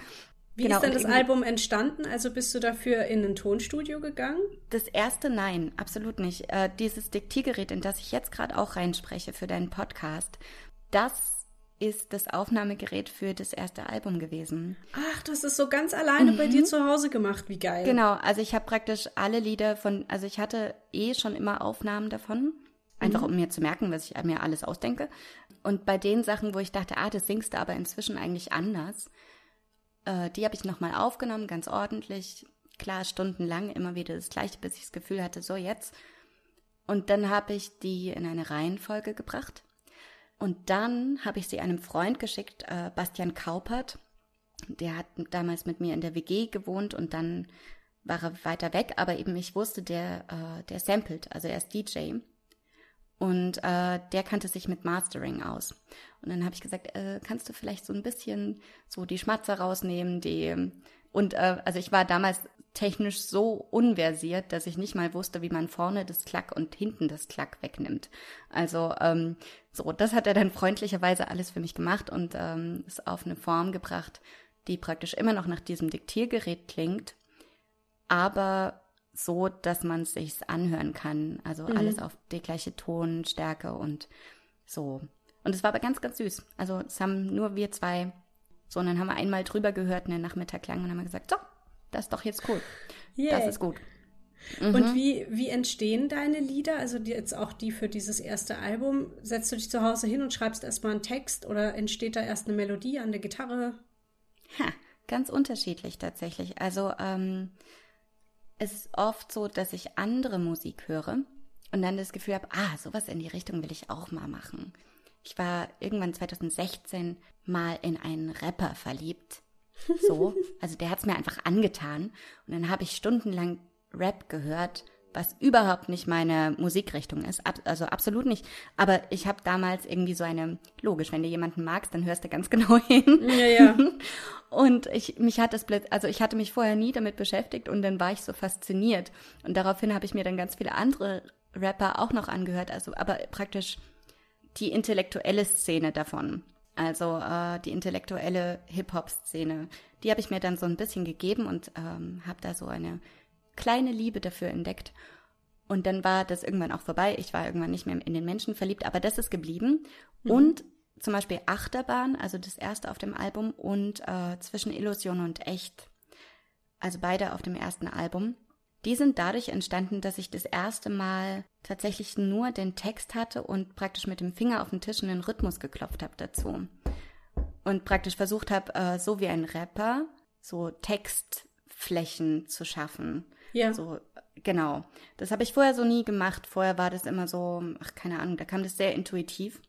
Wie genau, ist denn das Album entstanden? Also bist du dafür in ein Tonstudio gegangen? Das erste nein, absolut nicht. Äh, dieses Diktiergerät, in das ich jetzt gerade auch reinspreche für deinen Podcast, das ist das Aufnahmegerät für das erste Album gewesen. Ach, das ist so ganz alleine mhm. bei dir zu Hause gemacht, wie geil. Genau, also ich habe praktisch alle Lieder von, also ich hatte eh schon immer Aufnahmen davon Einfach mhm. um mir zu merken, was ich mir alles ausdenke. Und bei den Sachen, wo ich dachte, ah, das singst du aber inzwischen eigentlich anders, äh, die habe ich nochmal aufgenommen, ganz ordentlich. Klar, stundenlang immer wieder das Gleiche, bis ich das Gefühl hatte, so jetzt. Und dann habe ich die in eine Reihenfolge gebracht. Und dann habe ich sie einem Freund geschickt, äh, Bastian Kaupert. Der hat damals mit mir in der WG gewohnt und dann war er weiter weg, aber eben ich wusste, der, äh, der samplet, also er ist DJ. Und äh, der kannte sich mit Mastering aus. Und dann habe ich gesagt, äh, kannst du vielleicht so ein bisschen so die Schmatzer rausnehmen, die und äh, also ich war damals technisch so unversiert, dass ich nicht mal wusste, wie man vorne das Klack und hinten das Klack wegnimmt. Also ähm, so, das hat er dann freundlicherweise alles für mich gemacht und ähm, es auf eine Form gebracht, die praktisch immer noch nach diesem Diktiergerät klingt, aber so, dass man es sich anhören kann. Also mhm. alles auf die gleiche Tonstärke und so. Und es war aber ganz, ganz süß. Also es haben nur wir zwei, so, und dann haben wir einmal drüber gehört, einen Nachmittag lang und haben gesagt, so, das ist doch jetzt cool. Yeah. Das ist gut. Mhm. Und wie, wie entstehen deine Lieder? Also die, jetzt auch die für dieses erste Album. Setzt du dich zu Hause hin und schreibst erstmal einen Text oder entsteht da erst eine Melodie an der Gitarre? Ha, ganz unterschiedlich tatsächlich. Also ähm, ist oft so, dass ich andere Musik höre und dann das Gefühl habe, ah, sowas in die Richtung will ich auch mal machen. Ich war irgendwann 2016 mal in einen Rapper verliebt. So, [LAUGHS] also der hat es mir einfach angetan und dann habe ich stundenlang Rap gehört was überhaupt nicht meine Musikrichtung ist, ab, also absolut nicht. Aber ich habe damals irgendwie so eine, logisch, wenn du jemanden magst, dann hörst du ganz [LAUGHS] genau hin. Ja, ja. [LAUGHS] Und ich, mich hat das, also ich hatte mich vorher nie damit beschäftigt und dann war ich so fasziniert. Und daraufhin habe ich mir dann ganz viele andere Rapper auch noch angehört, also aber praktisch die intellektuelle Szene davon. Also äh, die intellektuelle Hip-Hop-Szene, die habe ich mir dann so ein bisschen gegeben und ähm, habe da so eine kleine Liebe dafür entdeckt. Und dann war das irgendwann auch vorbei. Ich war irgendwann nicht mehr in den Menschen verliebt, aber das ist geblieben. Mhm. Und zum Beispiel Achterbahn, also das erste auf dem Album, und äh, Zwischen Illusion und Echt, also beide auf dem ersten Album. Die sind dadurch entstanden, dass ich das erste Mal tatsächlich nur den Text hatte und praktisch mit dem Finger auf den Tisch einen Rhythmus geklopft habe dazu. Und praktisch versucht habe, äh, so wie ein Rapper, so Textflächen zu schaffen. Ja. So, genau. Das habe ich vorher so nie gemacht. Vorher war das immer so, ach, keine Ahnung, da kam das sehr intuitiv.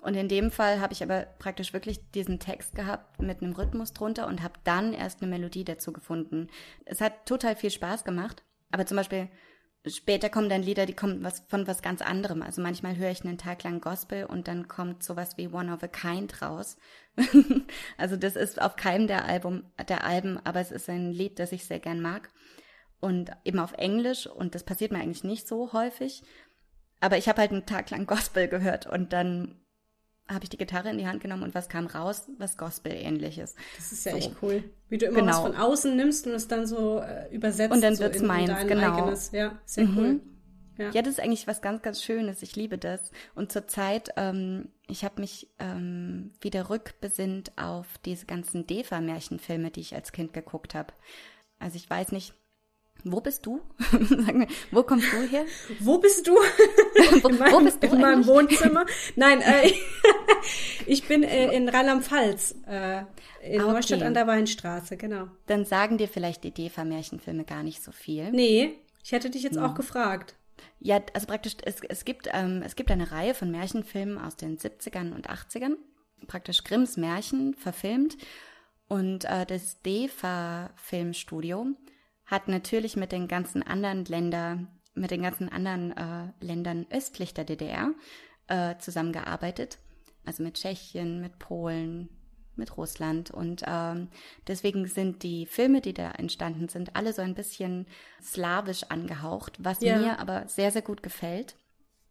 Und in dem Fall habe ich aber praktisch wirklich diesen Text gehabt mit einem Rhythmus drunter und habe dann erst eine Melodie dazu gefunden. Es hat total viel Spaß gemacht. Aber zum Beispiel später kommen dann Lieder, die kommen was, von was ganz anderem. Also manchmal höre ich einen Tag lang Gospel und dann kommt sowas wie One of a Kind raus. [LAUGHS] also das ist auf keinem der Album, der Alben, aber es ist ein Lied, das ich sehr gern mag und eben auf Englisch und das passiert mir eigentlich nicht so häufig. Aber ich habe halt einen Tag lang [LAUGHS] Gospel gehört und dann habe ich die Gitarre in die Hand genommen und was kam raus? Was Gospel-ähnliches. Das ist ja so. echt cool. Wie du immer genau. was von außen nimmst und es dann so äh, übersetzt. Und dann so wird's in, meins, in genau. Eigenes. Ja, sehr mhm. cool. Ja. ja. das ist eigentlich was ganz, ganz Schönes. Ich liebe das. Und zurzeit, ähm, ich habe mich ähm, wieder rückbesinnt auf diese ganzen Defa-Märchenfilme, die ich als Kind geguckt habe. Also ich weiß nicht, wo bist du? [LAUGHS] Sag mir, wo kommst du her? Wo bist du? [LAUGHS] wo, in meinem, wo bist du in meinem Wohnzimmer? [LAUGHS] Nein, äh, ich bin äh, in Rheinland-Pfalz, äh, in okay. Neustadt an der Weinstraße, genau. Dann sagen dir vielleicht die DEFA-Märchenfilme gar nicht so viel. Nee, ich hätte dich jetzt hm. auch gefragt. Ja, also praktisch, es, es, gibt, ähm, es gibt eine Reihe von Märchenfilmen aus den 70ern und 80ern, praktisch Grimms Märchen verfilmt. Und äh, das DEFA Filmstudio hat natürlich mit den ganzen anderen Ländern, mit den ganzen anderen äh, Ländern östlich der DDR äh, zusammengearbeitet. Also mit Tschechien, mit Polen, mit Russland. Und ähm, deswegen sind die Filme, die da entstanden sind, alle so ein bisschen slawisch angehaucht, was ja. mir aber sehr, sehr gut gefällt.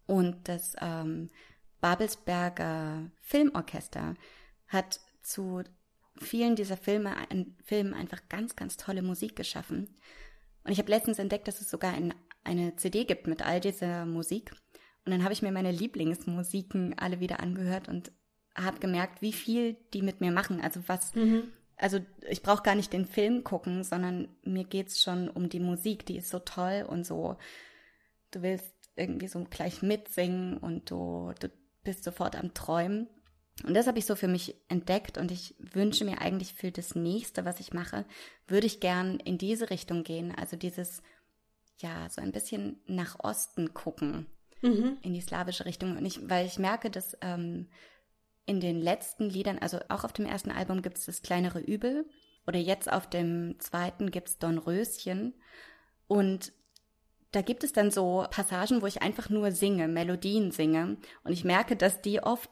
Und das ähm, Babelsberger Filmorchester hat zu vielen dieser Filme, Filmen einfach ganz, ganz tolle Musik geschaffen. Und ich habe letztens entdeckt, dass es sogar ein, eine CD gibt mit all dieser Musik. Und dann habe ich mir meine Lieblingsmusiken alle wieder angehört und habe gemerkt, wie viel die mit mir machen. Also was, mhm. also ich brauche gar nicht den Film gucken, sondern mir geht's schon um die Musik, die ist so toll und so, du willst irgendwie so gleich mitsingen und du, du bist sofort am Träumen. Und das habe ich so für mich entdeckt und ich wünsche mir eigentlich für das nächste, was ich mache, würde ich gern in diese Richtung gehen. Also dieses, ja, so ein bisschen nach Osten gucken, mhm. in die slawische Richtung. Und ich, weil ich merke, dass ähm, in den letzten Liedern, also auch auf dem ersten Album gibt es das kleinere Übel oder jetzt auf dem zweiten gibt es Don Röschen. Und da gibt es dann so Passagen, wo ich einfach nur singe, Melodien singe. Und ich merke, dass die oft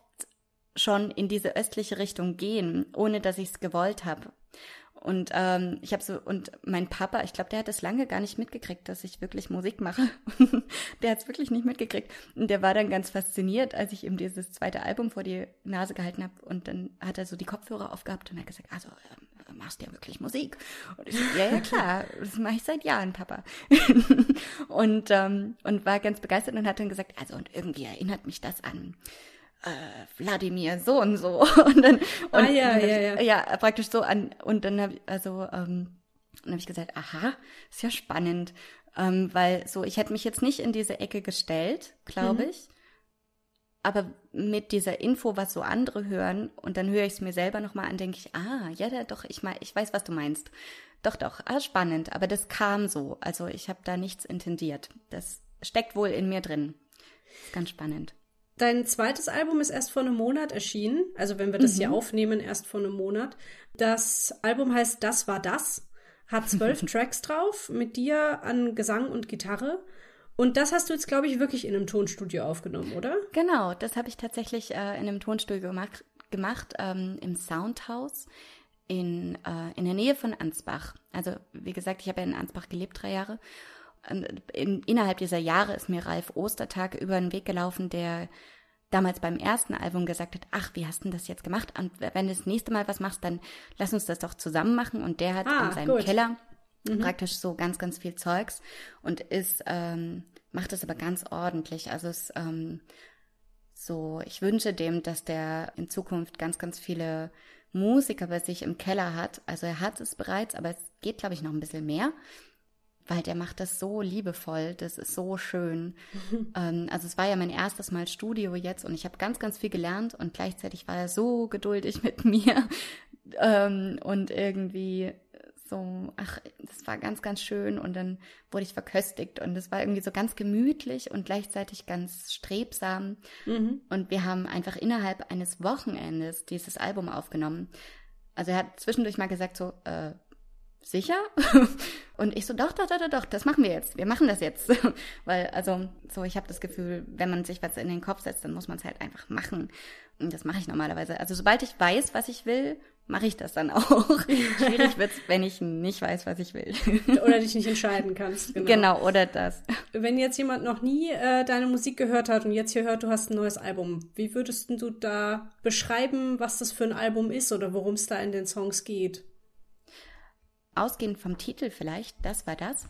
schon in diese östliche Richtung gehen, ohne dass ich es gewollt habe. Und ähm, ich habe so, und mein Papa, ich glaube, der hat es lange gar nicht mitgekriegt, dass ich wirklich Musik mache. [LAUGHS] der hat es wirklich nicht mitgekriegt. Und der war dann ganz fasziniert, als ich ihm dieses zweite Album vor die Nase gehalten habe. Und dann hat er so die Kopfhörer aufgehabt und hat gesagt, also äh, machst du ja wirklich Musik. Und ich ja, ja, klar, das mache ich seit Jahren, Papa. [LAUGHS] und, ähm, und war ganz begeistert und hat dann gesagt, also und irgendwie erinnert mich das an Wladimir so und so. [LAUGHS] Und dann und ah, ja, dann ja, ja. ja praktisch so an und dann habe ich also ähm, dann habe ich gesagt aha ist ja spannend. Ähm, weil so ich hätte mich jetzt nicht in diese Ecke gestellt glaube mhm. ich. Aber mit dieser Info was so andere hören und dann höre ich es mir selber noch mal an denke ich ah ja da, doch ich mal ich weiß was du meinst. Doch doch ah, spannend. Aber das kam so. Also ich habe da nichts intendiert. Das steckt wohl in mir drin. Ist ganz spannend Dein zweites Album ist erst vor einem Monat erschienen, also wenn wir das mhm. hier aufnehmen, erst vor einem Monat. Das Album heißt Das war das, hat [LAUGHS] zwölf Tracks drauf, mit dir an Gesang und Gitarre. Und das hast du jetzt, glaube ich, wirklich in einem Tonstudio aufgenommen, oder? Genau, das habe ich tatsächlich äh, in einem Tonstudio gemacht, gemacht ähm, im Soundhouse in, äh, in der Nähe von Ansbach. Also wie gesagt, ich habe ja in Ansbach gelebt drei Jahre in, innerhalb dieser Jahre ist mir Ralf Ostertag über den Weg gelaufen, der damals beim ersten Album gesagt hat, ach, wie hast du das jetzt gemacht? Und wenn du das nächste Mal was machst, dann lass uns das doch zusammen machen. Und der hat ah, in seinem gut. Keller mhm. praktisch so ganz, ganz viel Zeugs und ist, ähm, macht es aber ganz ordentlich. Also es ähm, so, ich wünsche dem, dass der in Zukunft ganz, ganz viele Musiker bei sich im Keller hat. Also er hat es bereits, aber es geht, glaube ich, noch ein bisschen mehr weil der macht das so liebevoll, das ist so schön. [LAUGHS] ähm, also es war ja mein erstes Mal Studio jetzt und ich habe ganz, ganz viel gelernt und gleichzeitig war er so geduldig mit [LAUGHS] mir ähm, und irgendwie so, ach, das war ganz, ganz schön und dann wurde ich verköstigt und es war irgendwie so ganz gemütlich und gleichzeitig ganz strebsam mhm. und wir haben einfach innerhalb eines Wochenendes dieses Album aufgenommen. Also er hat zwischendurch mal gesagt so, äh, sicher? [LAUGHS] Und ich so, doch, doch, doch, doch, doch, das machen wir jetzt. Wir machen das jetzt. [LAUGHS] Weil, also, so, ich habe das Gefühl, wenn man sich was in den Kopf setzt, dann muss man es halt einfach machen. Und das mache ich normalerweise. Also, sobald ich weiß, was ich will, mache ich das dann auch. [LAUGHS] Schwierig wird's, wenn ich nicht weiß, was ich will. oder dich nicht entscheiden kannst. Genau. genau, oder das. Wenn jetzt jemand noch nie äh, deine Musik gehört hat und jetzt hier hört, du hast ein neues Album, wie würdest du da beschreiben, was das für ein Album ist oder worum es da in den Songs geht? Ausgehend vom Titel vielleicht, das war das,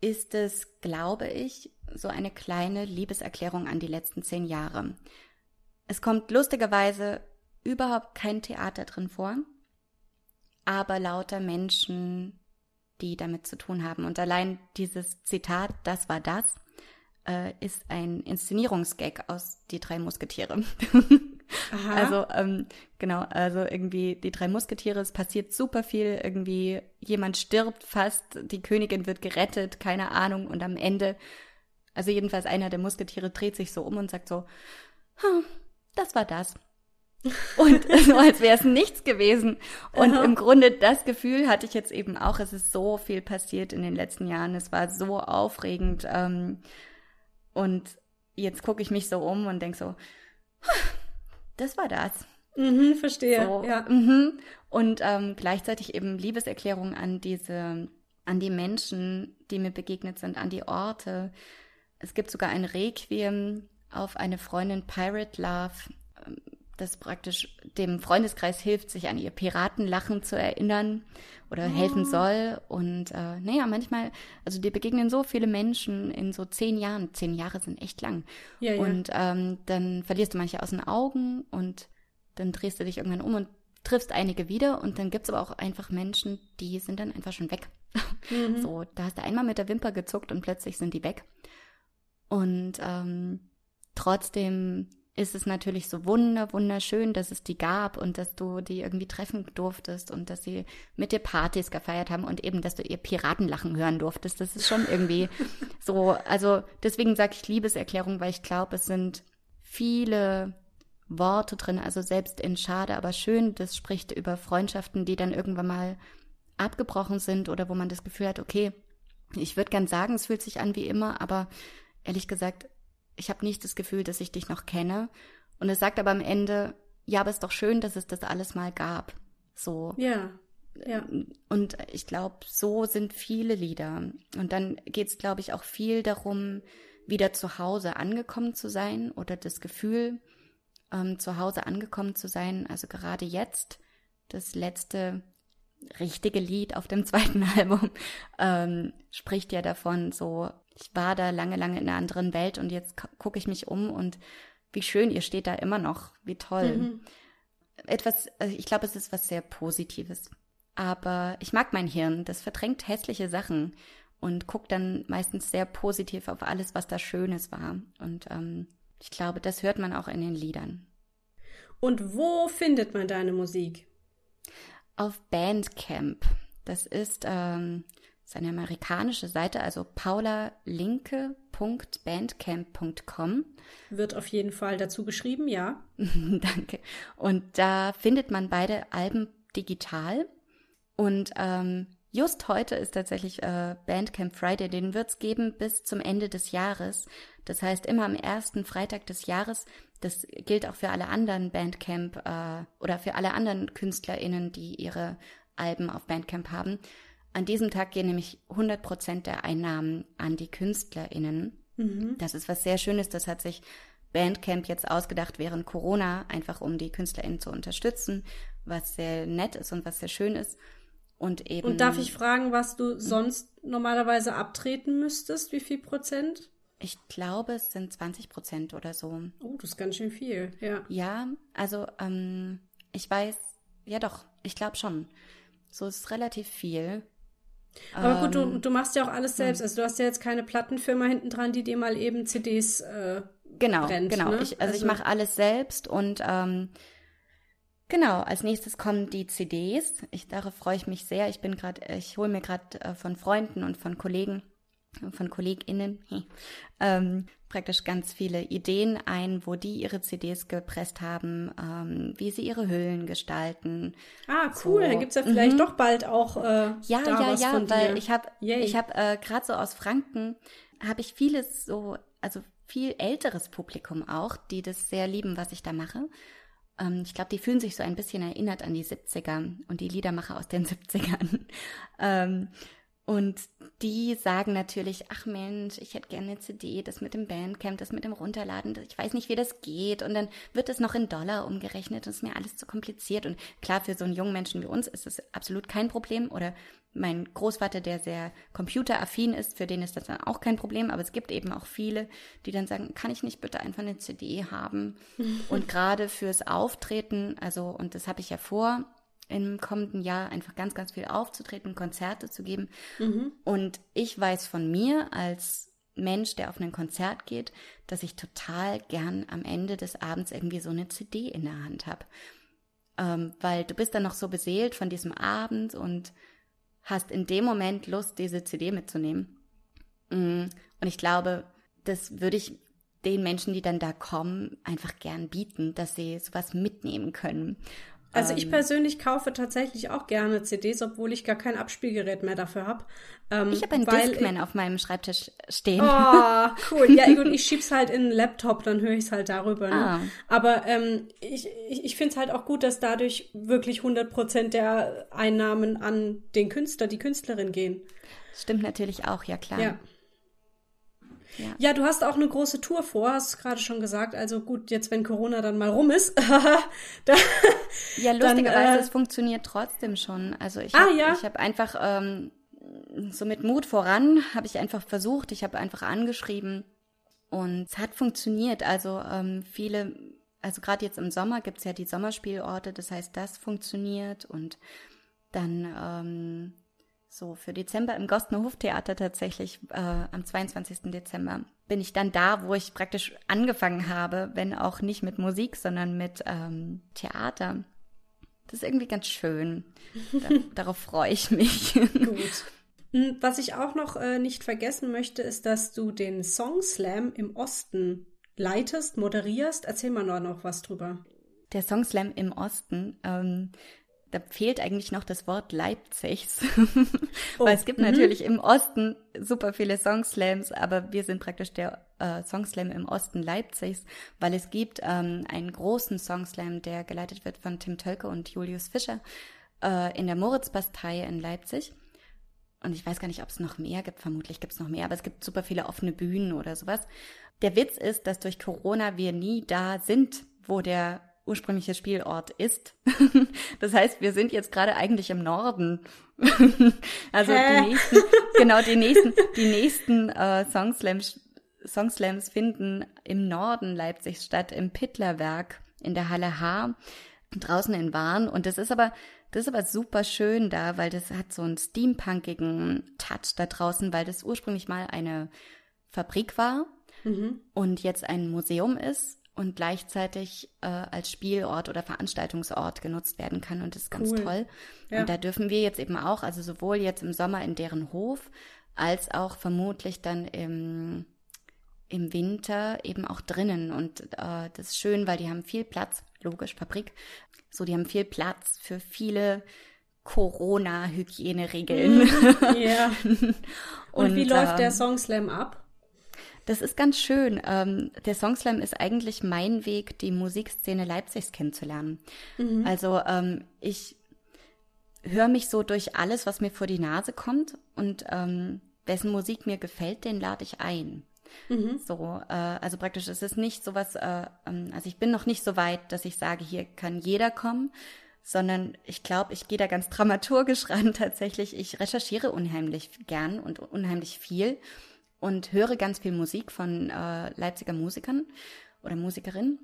ist es, glaube ich, so eine kleine Liebeserklärung an die letzten zehn Jahre. Es kommt lustigerweise überhaupt kein Theater drin vor, aber lauter Menschen, die damit zu tun haben. Und allein dieses Zitat, das war das, äh, ist ein Inszenierungsgag aus Die drei Musketiere. [LAUGHS] Aha. Also ähm, genau, also irgendwie die drei Musketiere, es passiert super viel, irgendwie jemand stirbt fast, die Königin wird gerettet, keine Ahnung, und am Ende, also jedenfalls einer der Musketiere dreht sich so um und sagt so, hm, das war das. [LAUGHS] Und [LAUGHS] so als wäre es nichts gewesen. Und Aha. im Grunde das Gefühl hatte ich jetzt eben auch, es ist so viel passiert in den letzten Jahren. Es war so aufregend. Ähm, und jetzt gucke ich mich so um und denke so, das war das. Mhm, verstehe. So, ja. Mhm. Und ähm, gleichzeitig eben Liebeserklärung an diese, an die Menschen, die mir begegnet sind, an die Orte. Es gibt sogar ein Requiem auf eine Freundin Pirate Love, ähm, das praktisch dem Freundeskreis hilft, sich an ihr Piratenlachen zu erinnern oder oh. helfen soll. Und äh, naja, manchmal, also dir begegnen so viele Menschen in so zehn Jahren. Zehn Jahre sind echt lang. Ja, ja. Und ähm, dann verlierst du manche aus den Augen und dann drehst du dich irgendwann um und triffst einige wieder und dann gibt's aber auch einfach Menschen, die sind dann einfach schon weg. Mhm. So, da hast du einmal mit der Wimper gezuckt und plötzlich sind die weg. Und ähm, trotzdem ist es natürlich so wunder, wunderschön, dass es die gab und dass du die irgendwie treffen durftest und dass sie mit dir Partys gefeiert haben und eben, dass du ihr Piratenlachen hören durftest. Das ist schon irgendwie [LAUGHS] so, also deswegen sage ich Liebeserklärung, weil ich glaube, es sind viele Worte drin, also selbst in Schade, aber schön, das spricht über Freundschaften, die dann irgendwann mal abgebrochen sind oder wo man das Gefühl hat, okay, ich würde gern sagen, es fühlt sich an wie immer, aber ehrlich gesagt, ich habe nicht das Gefühl, dass ich dich noch kenne. Und es sagt aber am Ende, ja, aber es ist doch schön, dass es das alles mal gab. So. Ja. Ja. Und ich glaube, so sind viele Lieder. Und dann geht es, glaube ich, auch viel darum, wieder zu Hause angekommen zu sein oder das Gefühl, ähm, zu Hause angekommen zu sein. Also gerade jetzt, das letzte richtige Lied auf dem [LAUGHS] zweiten Album, ähm, spricht ja davon, so, ich war da lange, lange in einer anderen Welt und jetzt gucke ich mich um und wie schön, ihr steht da immer noch, wie toll. Mhm. Etwas, also ich glaube, es ist was sehr Positives. Aber ich mag mein Hirn, das verdrängt hässliche Sachen und guckt dann meistens sehr positiv auf alles, was da Schönes war. Und ähm, ich glaube, das hört man auch in den Liedern. Und wo findet man deine Musik? Auf Bandcamp. Das ist, ähm, ist eine amerikanische Seite, also paulalinke.bandcamp.com. Wird auf jeden Fall dazu geschrieben, ja. [LAUGHS] Danke. Und da findet man beide Alben digital. Und ähm, Just heute ist tatsächlich äh, Bandcamp Friday, den wird's geben bis zum Ende des Jahres. Das heißt, immer am ersten Freitag des Jahres, das gilt auch für alle anderen Bandcamp äh, oder für alle anderen KünstlerInnen, die ihre Alben auf Bandcamp haben. An diesem Tag gehen nämlich 100 Prozent der Einnahmen an die KünstlerInnen. Mhm. Das ist was sehr Schönes. Das hat sich Bandcamp jetzt ausgedacht während Corona, einfach um die KünstlerInnen zu unterstützen, was sehr nett ist und was sehr schön ist. Und eben. Und darf ich fragen, was du sonst normalerweise abtreten müsstest? Wie viel Prozent? Ich glaube, es sind 20 Prozent oder so. Oh, das ist ganz schön viel, ja. Ja, also ähm, ich weiß, ja doch, ich glaube schon. So ist relativ viel. Aber gut, du, ähm, du machst ja auch alles selbst. Also du hast ja jetzt keine Plattenfirma hinten dran, die dir mal eben CDs äh, genau, brennt. Genau, ne? ich, also, also ich mache alles selbst und ähm, Genau, als nächstes kommen die CDs. Ich, darauf freue ich mich sehr. Ich bin gerade, ich hole mir gerade äh, von Freunden und von Kollegen, von KollegInnen, [LAUGHS] ähm, praktisch ganz viele Ideen ein, wo die ihre CDs gepresst haben, ähm, wie sie ihre Hüllen gestalten. Ah, cool. So. Dann gibt's ja vielleicht mhm. doch bald auch äh, ja, ja, ja, von weil dir. ich habe, ich habe äh, gerade so aus Franken habe ich vieles so, also viel älteres Publikum auch, die das sehr lieben, was ich da mache. Ähm, ich glaube, die fühlen sich so ein bisschen erinnert an die 70er und die Liedermacher aus den [LAUGHS] 70ern. Ähm, und die sagen natürlich, ach Mensch, ich hätte gerne eine CD, das mit dem Bandcamp, das mit dem Runterladen, ich weiß nicht, wie das geht. Und dann wird es noch in Dollar umgerechnet, das ist mir alles zu kompliziert. Und klar, für so einen jungen Menschen wie uns ist das absolut kein Problem. Oder mein Großvater, der sehr computeraffin ist, für den ist das dann auch kein Problem. Aber es gibt eben auch viele, die dann sagen, kann ich nicht bitte einfach eine CD haben? [LAUGHS] und gerade fürs Auftreten, also, und das habe ich ja vor, im kommenden Jahr einfach ganz, ganz viel aufzutreten, Konzerte zu geben. Mhm. Und ich weiß von mir als Mensch, der auf ein Konzert geht, dass ich total gern am Ende des Abends irgendwie so eine CD in der Hand habe. Ähm, weil du bist dann noch so beseelt von diesem Abend und hast in dem Moment Lust, diese CD mitzunehmen. Mm, und ich glaube, das würde ich den Menschen, die dann da kommen, einfach gern bieten, dass sie sowas mitnehmen können. Also ich ähm, persönlich kaufe tatsächlich auch gerne CDs, obwohl ich gar kein Abspielgerät mehr dafür habe. Ähm, ich habe einen Discman auf meinem Schreibtisch stehen. Oh, cool. Ja, gut, ich schieb's halt in einen Laptop, dann höre ich es halt darüber. Ne? Ah. Aber ähm, ich, ich, ich finde es halt auch gut, dass dadurch wirklich 100 Prozent der Einnahmen an den Künstler, die Künstlerin gehen. Stimmt natürlich auch, ja klar. Ja. Ja. ja, du hast auch eine große Tour vor, hast gerade schon gesagt. Also gut, jetzt wenn Corona dann mal rum ist. [LAUGHS] da, ja, lustigerweise, äh, es funktioniert trotzdem schon. Also ich habe ah, ja? hab einfach ähm, so mit Mut voran, habe ich einfach versucht, ich habe einfach angeschrieben und es hat funktioniert. Also ähm, viele, also gerade jetzt im Sommer gibt's ja die Sommerspielorte, das heißt, das funktioniert und dann ähm, so für Dezember im Gostner Hoftheater tatsächlich äh, am 22. Dezember bin ich dann da, wo ich praktisch angefangen habe, wenn auch nicht mit Musik, sondern mit ähm, Theater. Das ist irgendwie ganz schön. Da, [LAUGHS] darauf freue ich mich. Gut. Hm, was ich auch noch äh, nicht vergessen möchte, ist, dass du den Song Slam im Osten leitest, moderierst. Erzähl mal noch was drüber. Der Song Slam im Osten. Ähm, da fehlt eigentlich noch das Wort Leipzigs. Oh. [LAUGHS] Weil es gibt mhm. natürlich im Osten super viele Songslams, aber wir sind praktisch der äh, Songslam im Osten Leipzigs, weil es gibt ähm, einen großen Songslam, der geleitet wird von Tim Tölke und Julius Fischer äh, in der Moritzbastei in Leipzig. Und ich weiß gar nicht, ob es noch mehr gibt. Vermutlich gibt es noch mehr, aber es gibt super viele offene Bühnen oder sowas. Der Witz ist, dass durch Corona wir nie da sind, wo der ursprüngliche Spielort ist. [LAUGHS] das heißt, wir sind jetzt gerade eigentlich im Norden. [LAUGHS] also Hä? die nächsten, genau die nächsten, die nächsten äh, Songslams, Songslams finden im Norden Leipzigs statt, im Pittlerwerk in der Halle H draußen in Warn. Und das ist aber, das ist aber super schön da, weil das hat so einen steampunkigen Touch da draußen, weil das ursprünglich mal eine Fabrik war mhm. und jetzt ein Museum ist und gleichzeitig äh, als Spielort oder Veranstaltungsort genutzt werden kann. Und das ist ganz cool. toll. Ja. Und da dürfen wir jetzt eben auch, also sowohl jetzt im Sommer in deren Hof, als auch vermutlich dann im, im Winter eben auch drinnen. Und äh, das ist schön, weil die haben viel Platz, logisch, Fabrik. So, die haben viel Platz für viele Corona-Hygieneregeln. Mhm. Ja. und, [LAUGHS] und, wie läuft ähm, der Song Slam ab? Das ist ganz schön. Ähm, der Songslam ist eigentlich mein Weg, die Musikszene Leipzigs kennenzulernen. Mhm. Also ähm, ich höre mich so durch alles, was mir vor die Nase kommt und ähm, wessen Musik mir gefällt, den lade ich ein. Mhm. So, äh, also praktisch ist es nicht sowas, äh, ähm, also ich bin noch nicht so weit, dass ich sage, hier kann jeder kommen, sondern ich glaube, ich gehe da ganz dramaturgisch [LAUGHS] ran tatsächlich. Ich recherchiere unheimlich gern und unheimlich viel und höre ganz viel Musik von äh, Leipziger Musikern oder Musikerinnen.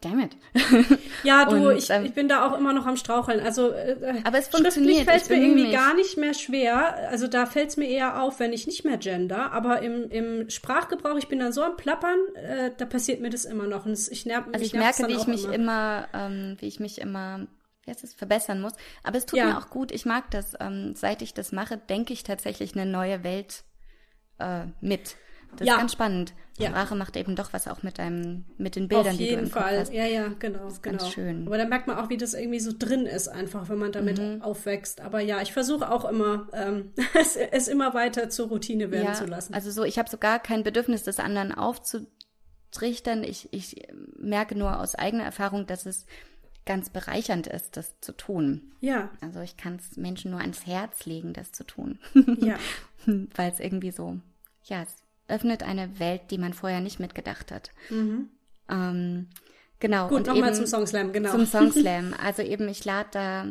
Damn it. [LAUGHS] Ja, du, und, ich, ähm, ich bin da auch immer noch am Straucheln. Also, äh, aber es funktioniert. fällt mir irgendwie mich. gar nicht mehr schwer. Also da fällt es mir eher auf, wenn ich nicht mehr gender. Aber im, im Sprachgebrauch, ich bin dann so am Plappern, äh, da passiert mir das immer noch. Und ich nerv, also ich merke, wie ich mich immer, immer ähm, wie ich mich immer heißt es, verbessern muss. Aber es tut ja. mir auch gut. Ich mag das. Ähm, seit ich das mache, denke ich tatsächlich eine neue Welt äh, mit. Das ja. ist ganz spannend. Ja. Sprache macht eben doch was auch mit deinem, mit den Bildern, die du im Fall. Kopf hast. Ja, ja, genau, das ist genau. Ganz schön. Aber da merkt man auch, wie das irgendwie so drin ist, einfach, wenn man damit mhm. aufwächst. Aber ja, ich versuche auch immer, ähm, [LAUGHS] es, es, immer weiter zur Routine werden ja, zu lassen. Also so, ich habe so gar kein Bedürfnis, des anderen aufzutrichtern. Ich, ich merke nur aus eigener Erfahrung, dass es ganz bereichernd ist, das zu tun. Ja. Also ich kann es Menschen nur ans Herz legen, das zu tun. Ja. [LAUGHS] Weil es irgendwie so, ja, es öffnet eine Welt, die man vorher nicht mitgedacht hat. Mhm. Ähm, genau. Gut, nochmal zum Songslam, genau. Zum Songslam. [LAUGHS] Also eben, ich lade da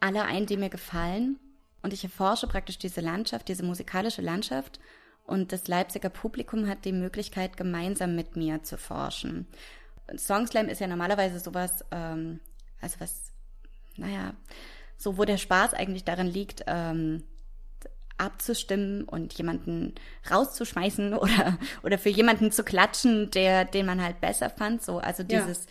alle ein, die mir gefallen. Und ich erforsche praktisch diese Landschaft, diese musikalische Landschaft. Und das Leipziger Publikum hat die Möglichkeit, gemeinsam mit mir zu forschen. Songslam ist ja normalerweise sowas, ähm, also was, naja, so wo der Spaß eigentlich darin liegt, ähm, abzustimmen und jemanden rauszuschmeißen [LAUGHS] oder oder für jemanden zu klatschen, der den man halt besser fand. So, also dieses ja.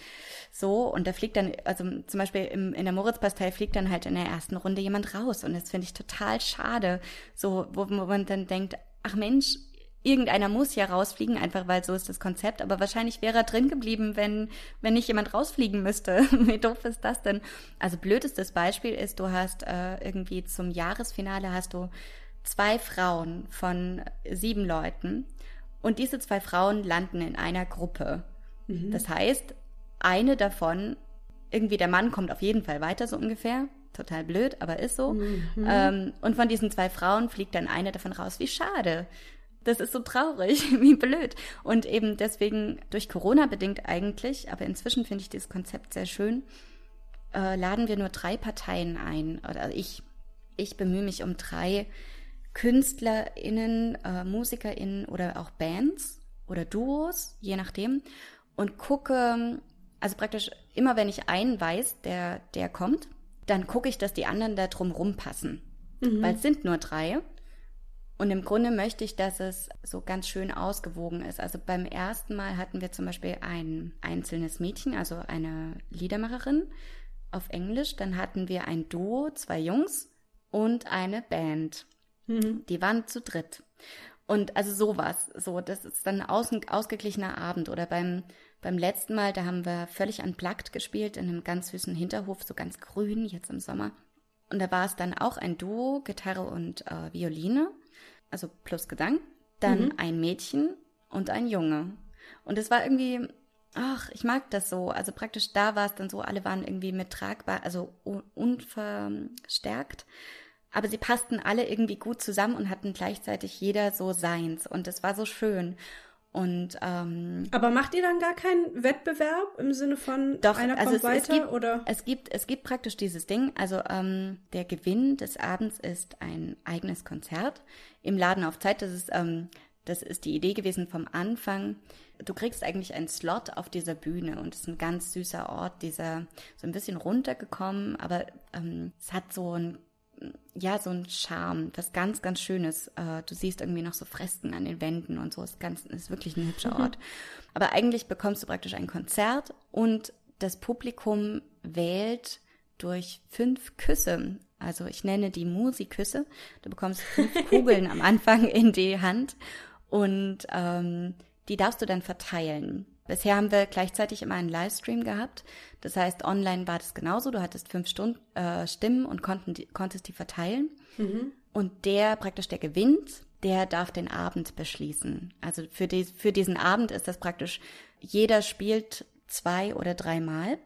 so und da fliegt dann, also zum Beispiel im, in der Moritzpastei fliegt dann halt in der ersten Runde jemand raus und das finde ich total schade. So, wo, wo man dann denkt, ach Mensch, irgendeiner muss ja rausfliegen, einfach weil so ist das Konzept. Aber wahrscheinlich wäre er drin geblieben, wenn, wenn nicht jemand rausfliegen müsste. [LAUGHS] Wie doof ist das denn? Also blödestes Beispiel ist, du hast äh, irgendwie zum Jahresfinale hast du zwei Frauen von sieben Leuten und diese zwei Frauen landen in einer Gruppe. Mhm. Das heißt, eine davon, irgendwie der Mann kommt auf jeden Fall weiter, so ungefähr. Total blöd, aber ist so. Mhm. Ähm, und von diesen zwei Frauen fliegt dann eine davon raus. Wie schade. Das ist so traurig, [LAUGHS] wie blöd. Und eben deswegen durch Corona bedingt eigentlich, aber inzwischen finde ich dieses Konzept sehr schön, äh, laden wir nur drei Parteien ein. Oder ich, ich bemühe mich um drei KünstlerInnen, äh, MusikerInnen oder auch Bands oder Duos, je nachdem, und gucke, also praktisch immer wenn ich einen weiß, der, der kommt, dann gucke ich, dass die anderen da drum rumpassen. Mhm. Weil es sind nur drei. Und im Grunde möchte ich, dass es so ganz schön ausgewogen ist. Also beim ersten Mal hatten wir zum Beispiel ein einzelnes Mädchen, also eine Liedermacherin auf Englisch. Dann hatten wir ein Duo, zwei Jungs und eine Band. Mhm. Die waren zu dritt. Und also sowas, so, das ist dann ein aus, ausgeglichener Abend. Oder beim, beim letzten Mal, da haben wir völlig unplugged gespielt in einem ganz süßen Hinterhof, so ganz grün, jetzt im Sommer. Und da war es dann auch ein Duo, Gitarre und äh, Violine also plus Gesang, dann mhm. ein Mädchen und ein Junge. Und es war irgendwie, ach, ich mag das so. Also praktisch da war es dann so, alle waren irgendwie mit tragbar, also unverstärkt. Aber sie passten alle irgendwie gut zusammen und hatten gleichzeitig jeder so seins. Und es war so schön. Und ähm, aber macht ihr dann gar keinen Wettbewerb im Sinne von doch, einer also kommt es, weiter es gibt, oder? Es gibt es gibt praktisch dieses Ding. Also ähm, der Gewinn des Abends ist ein eigenes Konzert im Laden auf Zeit. Das ist ähm, das ist die Idee gewesen vom Anfang. Du kriegst eigentlich einen Slot auf dieser Bühne und es ist ein ganz süßer Ort, dieser so ein bisschen runtergekommen, aber ähm, es hat so ein ja, so ein Charme, was ganz, ganz Schönes. Äh, du siehst irgendwie noch so Fresken an den Wänden und so. Ist ganz, ist wirklich ein hübscher Ort. Mhm. Aber eigentlich bekommst du praktisch ein Konzert und das Publikum wählt durch fünf Küsse. Also ich nenne die Musiküsse. Du bekommst fünf [LAUGHS] Kugeln am Anfang in die Hand und ähm, die darfst du dann verteilen. Bisher haben wir gleichzeitig immer einen Livestream gehabt. Das heißt, online war das genauso. Du hattest fünf Stunden, äh, Stimmen und konnten die, konntest die verteilen. Mhm. Und der praktisch, der gewinnt, der darf den Abend beschließen. Also für, die, für diesen Abend ist das praktisch, jeder spielt zwei oder dreimal.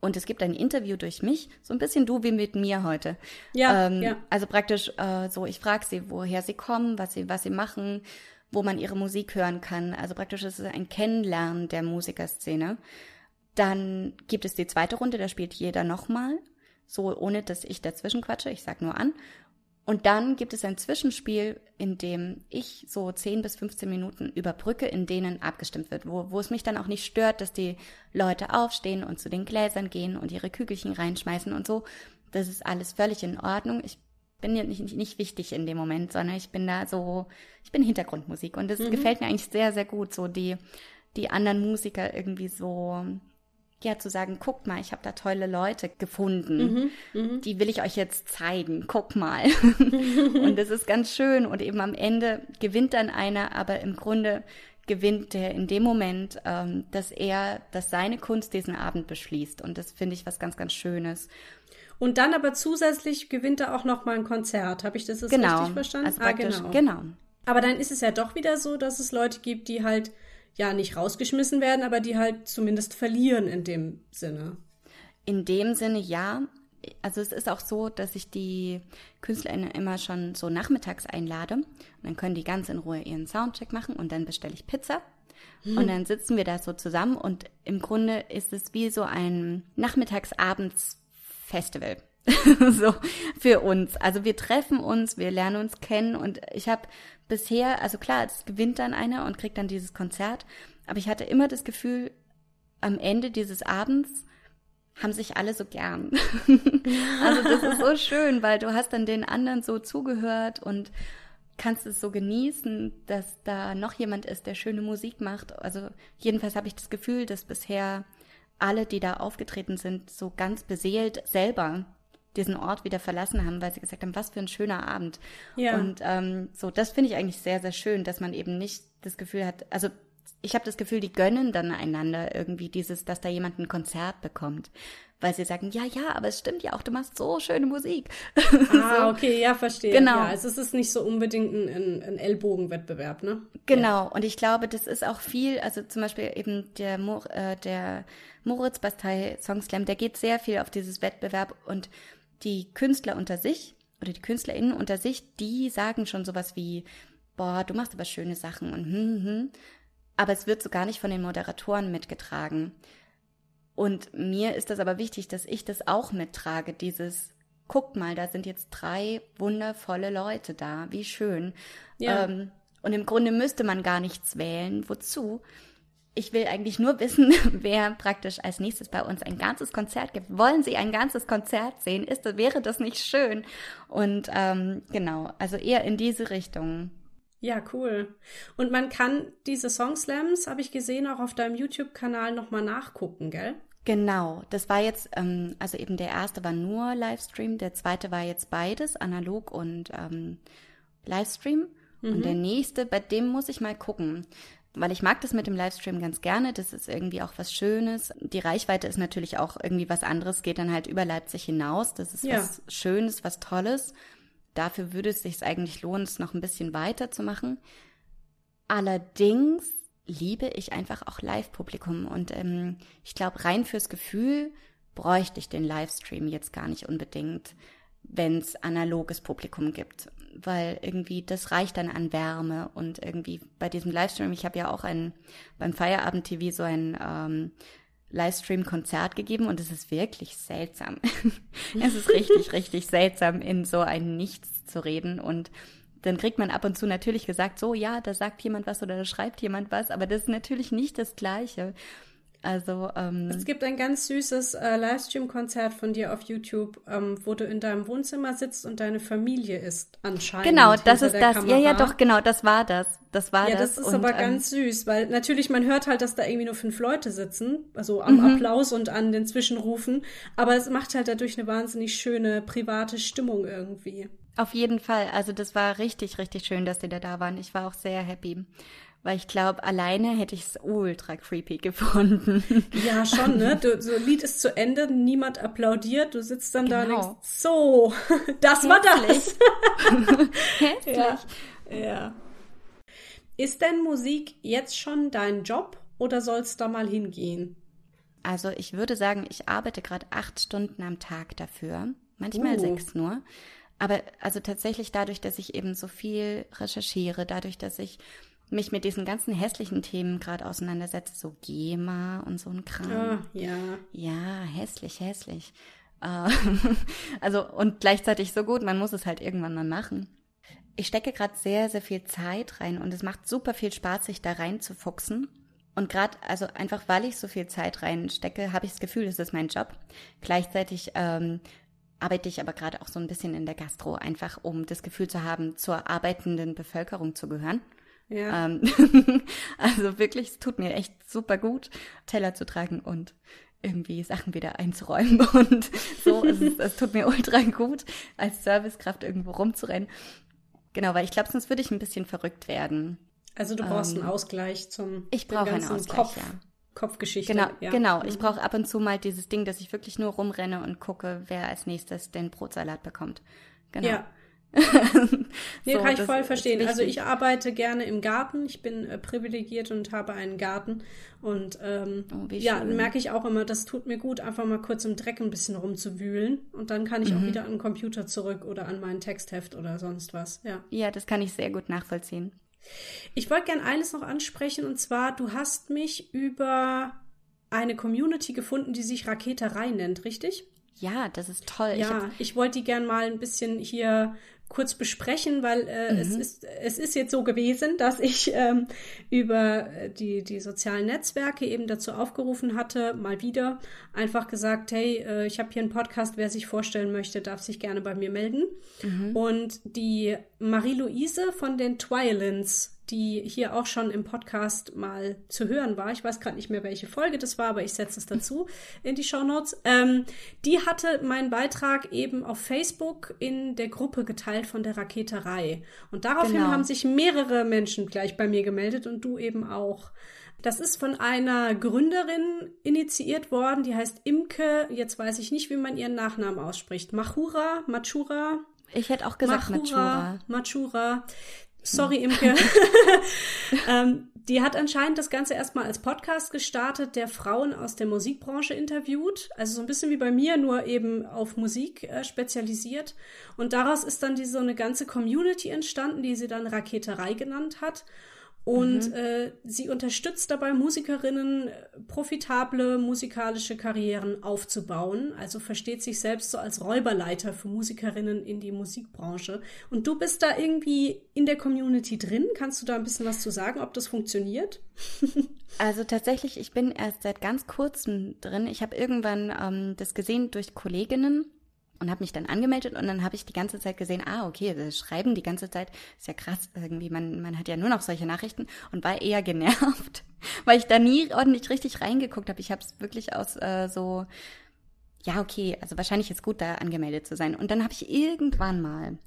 Und es gibt ein Interview durch mich, so ein bisschen du wie mit mir heute. Ja, ähm, ja. Also praktisch äh, so, ich frage sie, woher sie kommen, was sie, was sie machen, wo man ihre Musik hören kann. Also praktisch ist es ein Kennenlernen der Musikerszene. Dann gibt es die zweite Runde, da spielt jeder nochmal, so ohne dass ich dazwischen quatsche, ich sag nur an. Und dann gibt es ein Zwischenspiel, in dem ich so 10 bis 15 Minuten überbrücke, in denen abgestimmt wird, wo, wo es mich dann auch nicht stört, dass die Leute aufstehen und zu den Gläsern gehen und ihre Kügelchen reinschmeißen und so. Das ist alles völlig in Ordnung. Ich bin ja nicht, nicht, nicht wichtig in dem Moment, sondern ich bin da so, ich bin Hintergrundmusik und das mhm. gefällt mir eigentlich sehr, sehr gut, so die, die anderen Musiker irgendwie so, ja, zu sagen, guck mal, ich habe da tolle Leute gefunden, mhm, mhm. die will ich euch jetzt zeigen, guck mal. [LAUGHS] und das ist ganz schön und eben am Ende gewinnt dann einer, aber im Grunde gewinnt der in dem Moment, ähm, dass er, dass seine Kunst diesen Abend beschließt und das finde ich was ganz, ganz Schönes. Und dann aber zusätzlich gewinnt er auch noch mal ein Konzert. Habe ich das jetzt genau. richtig verstanden? Also ah, genau. genau. Aber dann ist es ja doch wieder so, dass es Leute gibt, die halt ja nicht rausgeschmissen werden, aber die halt zumindest verlieren in dem Sinne. In dem Sinne ja. Also es ist auch so, dass ich die KünstlerInnen immer schon so nachmittags einlade. Und dann können die ganz in Ruhe ihren Soundcheck machen und dann bestelle ich Pizza. Hm. Und dann sitzen wir da so zusammen und im Grunde ist es wie so ein Nachmittagsabends Festival. [LAUGHS] so für uns. Also wir treffen uns, wir lernen uns kennen und ich habe bisher, also klar, es gewinnt dann einer und kriegt dann dieses Konzert, aber ich hatte immer das Gefühl, am Ende dieses Abends haben sich alle so gern. [LAUGHS] also das ist so schön, weil du hast dann den anderen so zugehört und kannst es so genießen, dass da noch jemand ist, der schöne Musik macht. Also jedenfalls habe ich das Gefühl, dass bisher alle, die da aufgetreten sind, so ganz beseelt selber diesen Ort wieder verlassen haben, weil sie gesagt haben, was für ein schöner Abend. Ja. Und ähm, so, das finde ich eigentlich sehr, sehr schön, dass man eben nicht das Gefühl hat, also ich habe das Gefühl, die gönnen dann einander irgendwie dieses, dass da jemand ein Konzert bekommt. Weil sie sagen, ja, ja, aber es stimmt ja auch, du machst so schöne Musik. Ah, [LAUGHS] so. okay, ja, verstehe. Genau. Ja, also es ist nicht so unbedingt ein, ein, ein Ellbogenwettbewerb, ne? Genau, und ich glaube, das ist auch viel, also zum Beispiel eben der, Mor äh, der Moritz Bastei Song Slam, der geht sehr viel auf dieses Wettbewerb und die Künstler unter sich oder die KünstlerInnen unter sich, die sagen schon sowas wie, boah, du machst aber schöne Sachen und hm, hm. Aber es wird so gar nicht von den Moderatoren mitgetragen. Und mir ist das aber wichtig, dass ich das auch mittrage, dieses, guck mal, da sind jetzt drei wundervolle Leute da, wie schön. Ja. Ähm, und im Grunde müsste man gar nichts wählen. Wozu? Ich will eigentlich nur wissen, [LAUGHS] wer praktisch als nächstes bei uns ein ganzes Konzert gibt. Wollen Sie ein ganzes Konzert sehen? Ist, wäre das nicht schön? Und ähm, genau, also eher in diese Richtung. Ja, cool. Und man kann diese Songslams, habe ich gesehen, auch auf deinem YouTube-Kanal nochmal nachgucken, gell? Genau, das war jetzt, ähm, also eben der erste war nur Livestream, der zweite war jetzt beides, analog und ähm, Livestream. Mhm. Und der nächste, bei dem muss ich mal gucken. Weil ich mag das mit dem Livestream ganz gerne. Das ist irgendwie auch was Schönes. Die Reichweite ist natürlich auch irgendwie was anderes, geht dann halt über Leipzig hinaus. Das ist ja. was Schönes, was Tolles. Dafür würde es sich eigentlich lohnen, es noch ein bisschen weiter zu machen. Allerdings liebe ich einfach auch Live-Publikum. Und ähm, ich glaube, rein fürs Gefühl bräuchte ich den Livestream jetzt gar nicht unbedingt, wenn es analoges Publikum gibt, weil irgendwie das reicht dann an Wärme. Und irgendwie bei diesem Livestream, ich habe ja auch ein beim Feierabend TV so ein ähm, Livestream-Konzert gegeben und es ist wirklich seltsam. [LAUGHS] es ist richtig, richtig seltsam, in so ein Nichts zu reden. Und dann kriegt man ab und zu natürlich gesagt, so ja, da sagt jemand was oder da schreibt jemand was, aber das ist natürlich nicht das Gleiche. Also ähm, es gibt ein ganz süßes äh, Livestream-Konzert von dir auf YouTube, ähm, wo du in deinem Wohnzimmer sitzt und deine Familie ist anscheinend. Genau, das ist das. Kamera. Ja, ja, doch, genau, das war das. Das war ja, das. Ja, das ist und, aber ähm, ganz süß, weil natürlich man hört halt, dass da irgendwie nur fünf Leute sitzen, also am mhm. Applaus und an den Zwischenrufen, aber es macht halt dadurch eine wahnsinnig schöne private Stimmung irgendwie. Auf jeden Fall. Also das war richtig, richtig schön, dass die da da waren. Ich war auch sehr happy. Weil ich glaube, alleine hätte ich es ultra creepy [LAUGHS] gefunden. Ja, schon, ne? Du, so Lied ist zu Ende, niemand applaudiert, du sitzt dann genau. da und genau. denkst, so, [LAUGHS] das Hässlich. war das. Hässlich. [LAUGHS] Ja. ja. Ist denn Musik jetzt schon dein Job oder soll es da mal hingehen? Also ich würde sagen, ich arbeite gerade acht Stunden am Tag dafür, manchmal uh. sechs nur. Aber also tatsächlich dadurch, dass ich eben so viel recherchiere, dadurch, dass ich mich mit diesen ganzen hässlichen Themen gerade auseinandersetze, so GEMA und so ein Kram. Ah, ja. Ja, hässlich, hässlich. Äh, [LAUGHS] also und gleichzeitig so gut, man muss es halt irgendwann mal machen. Ich stecke gerade sehr, sehr viel Zeit rein und es macht super viel Spaß, sich da reinzufuchsen. Und gerade, also einfach weil ich so viel Zeit reinstecke, habe ich das Gefühl, es ist mein Job. Gleichzeitig ähm, arbeite ich aber gerade auch so ein bisschen in der Gastro, einfach um das Gefühl zu haben, zur arbeitenden Bevölkerung zu gehören. Ja. Ähm, [LAUGHS] also wirklich, es tut mir echt super gut, Teller zu tragen und irgendwie Sachen wieder einzuräumen [LAUGHS] und so. es, ist, es tut mir ultra gut, als Servicekraft irgendwo rumzurennen. Genau, weil ich glaube, sonst würde ich ein bisschen verrückt werden. Also du brauchst ähm, einen Ausgleich zum Ich brauche einen Ausgleich, Kopf. ja. Kopfgeschichte. Genau, ja. genau. Ich mhm. brauche ab und zu mal dieses Ding, dass ich wirklich nur rumrenne und gucke, wer als nächstes den Brotsalat bekommt. Genau. Ja. [LAUGHS] nee, so, kann ich voll verstehen. Also ich arbeite gerne im Garten. Ich bin äh, privilegiert und habe einen Garten. Und ähm, oh, ja, merke ich auch immer, das tut mir gut, einfach mal kurz im Dreck ein bisschen rumzuwühlen. Und dann kann ich mhm. auch wieder an den Computer zurück oder an meinen Textheft oder sonst was. Ja, ja das kann ich sehr gut nachvollziehen. Ich wollte gern eines noch ansprechen und zwar, du hast mich über eine Community gefunden, die sich Raketerei nennt, richtig? Ja, das ist toll. Ja, ich, ich wollte die gern mal ein bisschen hier kurz besprechen, weil äh, mhm. es, ist, es ist jetzt so gewesen, dass ich ähm, über die, die sozialen Netzwerke eben dazu aufgerufen hatte, mal wieder einfach gesagt, hey, äh, ich habe hier einen Podcast, wer sich vorstellen möchte, darf sich gerne bei mir melden. Mhm. Und die Marie-Louise von den Twilins, die hier auch schon im Podcast mal zu hören war. Ich weiß gerade nicht mehr, welche Folge das war, aber ich setze es dazu in die Show Notes. Ähm, die hatte meinen Beitrag eben auf Facebook in der Gruppe geteilt von der Raketerei. Und daraufhin genau. haben sich mehrere Menschen gleich bei mir gemeldet und du eben auch. Das ist von einer Gründerin initiiert worden, die heißt Imke, jetzt weiß ich nicht, wie man ihren Nachnamen ausspricht. Machura, Machura? Ich hätte auch gesagt Machura. Machura. Sorry, Imke. [LAUGHS] ähm, die hat anscheinend das Ganze erstmal als Podcast gestartet, der Frauen aus der Musikbranche interviewt. Also so ein bisschen wie bei mir, nur eben auf Musik äh, spezialisiert. Und daraus ist dann diese, so eine ganze Community entstanden, die sie dann Raketerei genannt hat. Und mhm. äh, sie unterstützt dabei Musikerinnen, profitable musikalische Karrieren aufzubauen. Also versteht sich selbst so als Räuberleiter für Musikerinnen in die Musikbranche. Und du bist da irgendwie in der Community drin. Kannst du da ein bisschen was zu sagen, ob das funktioniert? [LAUGHS] also tatsächlich, ich bin erst seit ganz kurzem drin. Ich habe irgendwann ähm, das gesehen durch Kolleginnen und habe mich dann angemeldet und dann habe ich die ganze Zeit gesehen, ah, okay, das Schreiben die ganze Zeit ist ja krass irgendwie, man, man hat ja nur noch solche Nachrichten und war eher [LAUGHS] genervt, weil ich da nie ordentlich richtig reingeguckt habe. Ich habe es wirklich aus äh, so, ja, okay, also wahrscheinlich ist gut, da angemeldet zu sein. Und dann habe ich irgendwann mal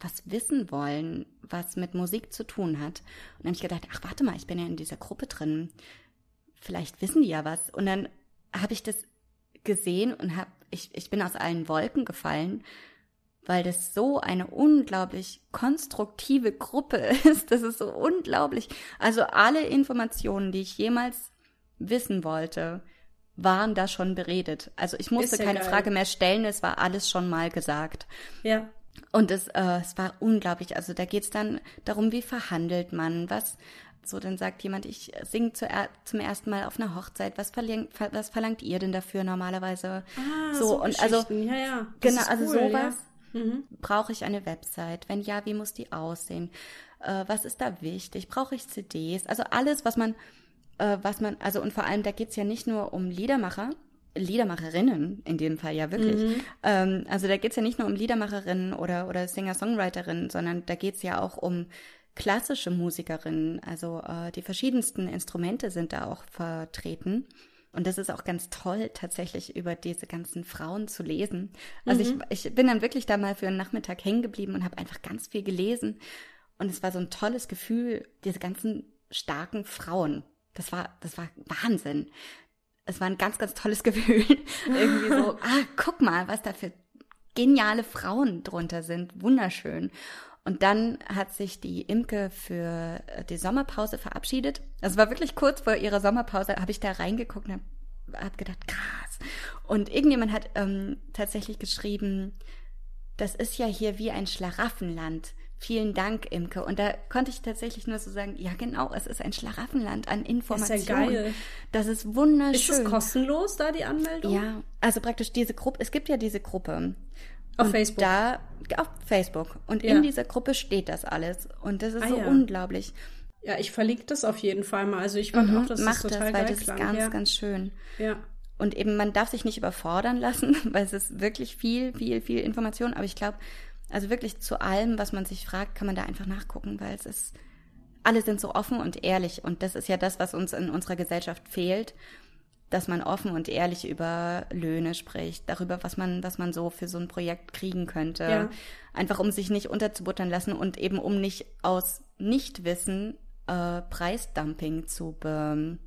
was wissen wollen, was mit Musik zu tun hat. Und dann habe ich gedacht, ach, warte mal, ich bin ja in dieser Gruppe drin. Vielleicht wissen die ja was. Und dann habe ich das gesehen und habe ich, ich bin aus allen Wolken gefallen, weil das so eine unglaublich konstruktive Gruppe [LAUGHS] ist. Das ist so unglaublich. Also alle Informationen, die ich jemals wissen wollte, waren da schon beredet. Also ich musste ja keine geil. Frage mehr stellen, es war alles schon mal gesagt. Ja. Und es, äh, es war unglaublich. Also da geht's dann darum, wie verhandelt man, was, so, dann sagt jemand, ich singe zu, zum ersten Mal auf einer Hochzeit. Was verlangt, was verlangt ihr denn dafür normalerweise? Ah, so, so und also ja, ja. genau, also cool, sowas ja. mhm. brauche ich eine Website. Wenn ja, wie muss die aussehen? Äh, was ist da wichtig? Brauche ich CDs? Also alles, was man, äh, was man, also und vor allem, da geht's ja nicht nur um Liedermacher, Liedermacherinnen in dem Fall ja wirklich. Mhm. Ähm, also da geht's ja nicht nur um Liedermacherinnen oder, oder Singer-Songwriterinnen, sondern da geht's ja auch um klassische Musikerinnen. Also äh, die verschiedensten Instrumente sind da auch vertreten. Und das ist auch ganz toll, tatsächlich über diese ganzen Frauen zu lesen. Also mhm. ich, ich bin dann wirklich da mal für einen Nachmittag hängen geblieben und habe einfach ganz viel gelesen. Und es war so ein tolles Gefühl, diese ganzen starken Frauen. Das war, das war Wahnsinn. Es war ein ganz, ganz tolles [LAUGHS] Gefühl. Irgendwie so, [LAUGHS] ah, guck mal, was da für geniale Frauen drunter sind. Wunderschön. Und dann hat sich die Imke für äh, die Sommerpause verabschiedet. Das war wirklich kurz vor ihrer Sommerpause, habe ich da reingeguckt und habe hab gedacht, krass. Und irgendjemand hat ähm, tatsächlich geschrieben, das ist ja hier wie ein Schlaraffenland. Vielen Dank, Imke. Und da konnte ich tatsächlich nur so sagen, ja genau, es ist ein Schlaraffenland an Informationen. Das ist ja geil. Das ist wunderschön. Ist es kostenlos, da die Anmeldung? Ja, also praktisch diese Gruppe, es gibt ja diese Gruppe. Auf und Facebook. Da, auf Facebook. Und ja. in dieser Gruppe steht das alles. Und das ist ah, so ja. unglaublich. Ja, ich verlinke das auf jeden Fall mal. Also ich fand mhm, auch, dass das total das, weil das ist ganz, ja. ganz schön. Ja. Und eben, man darf sich nicht überfordern lassen, [LAUGHS] weil es ist wirklich viel, viel, viel Information. Aber ich glaube, also wirklich zu allem, was man sich fragt, kann man da einfach nachgucken, weil es ist, alle sind so offen und ehrlich. Und das ist ja das, was uns in unserer Gesellschaft fehlt dass man offen und ehrlich über Löhne spricht, darüber, was man, was man so für so ein Projekt kriegen könnte. Ja. Einfach um sich nicht unterzubuttern lassen und eben um nicht aus Nichtwissen äh, Preisdumping zu, be,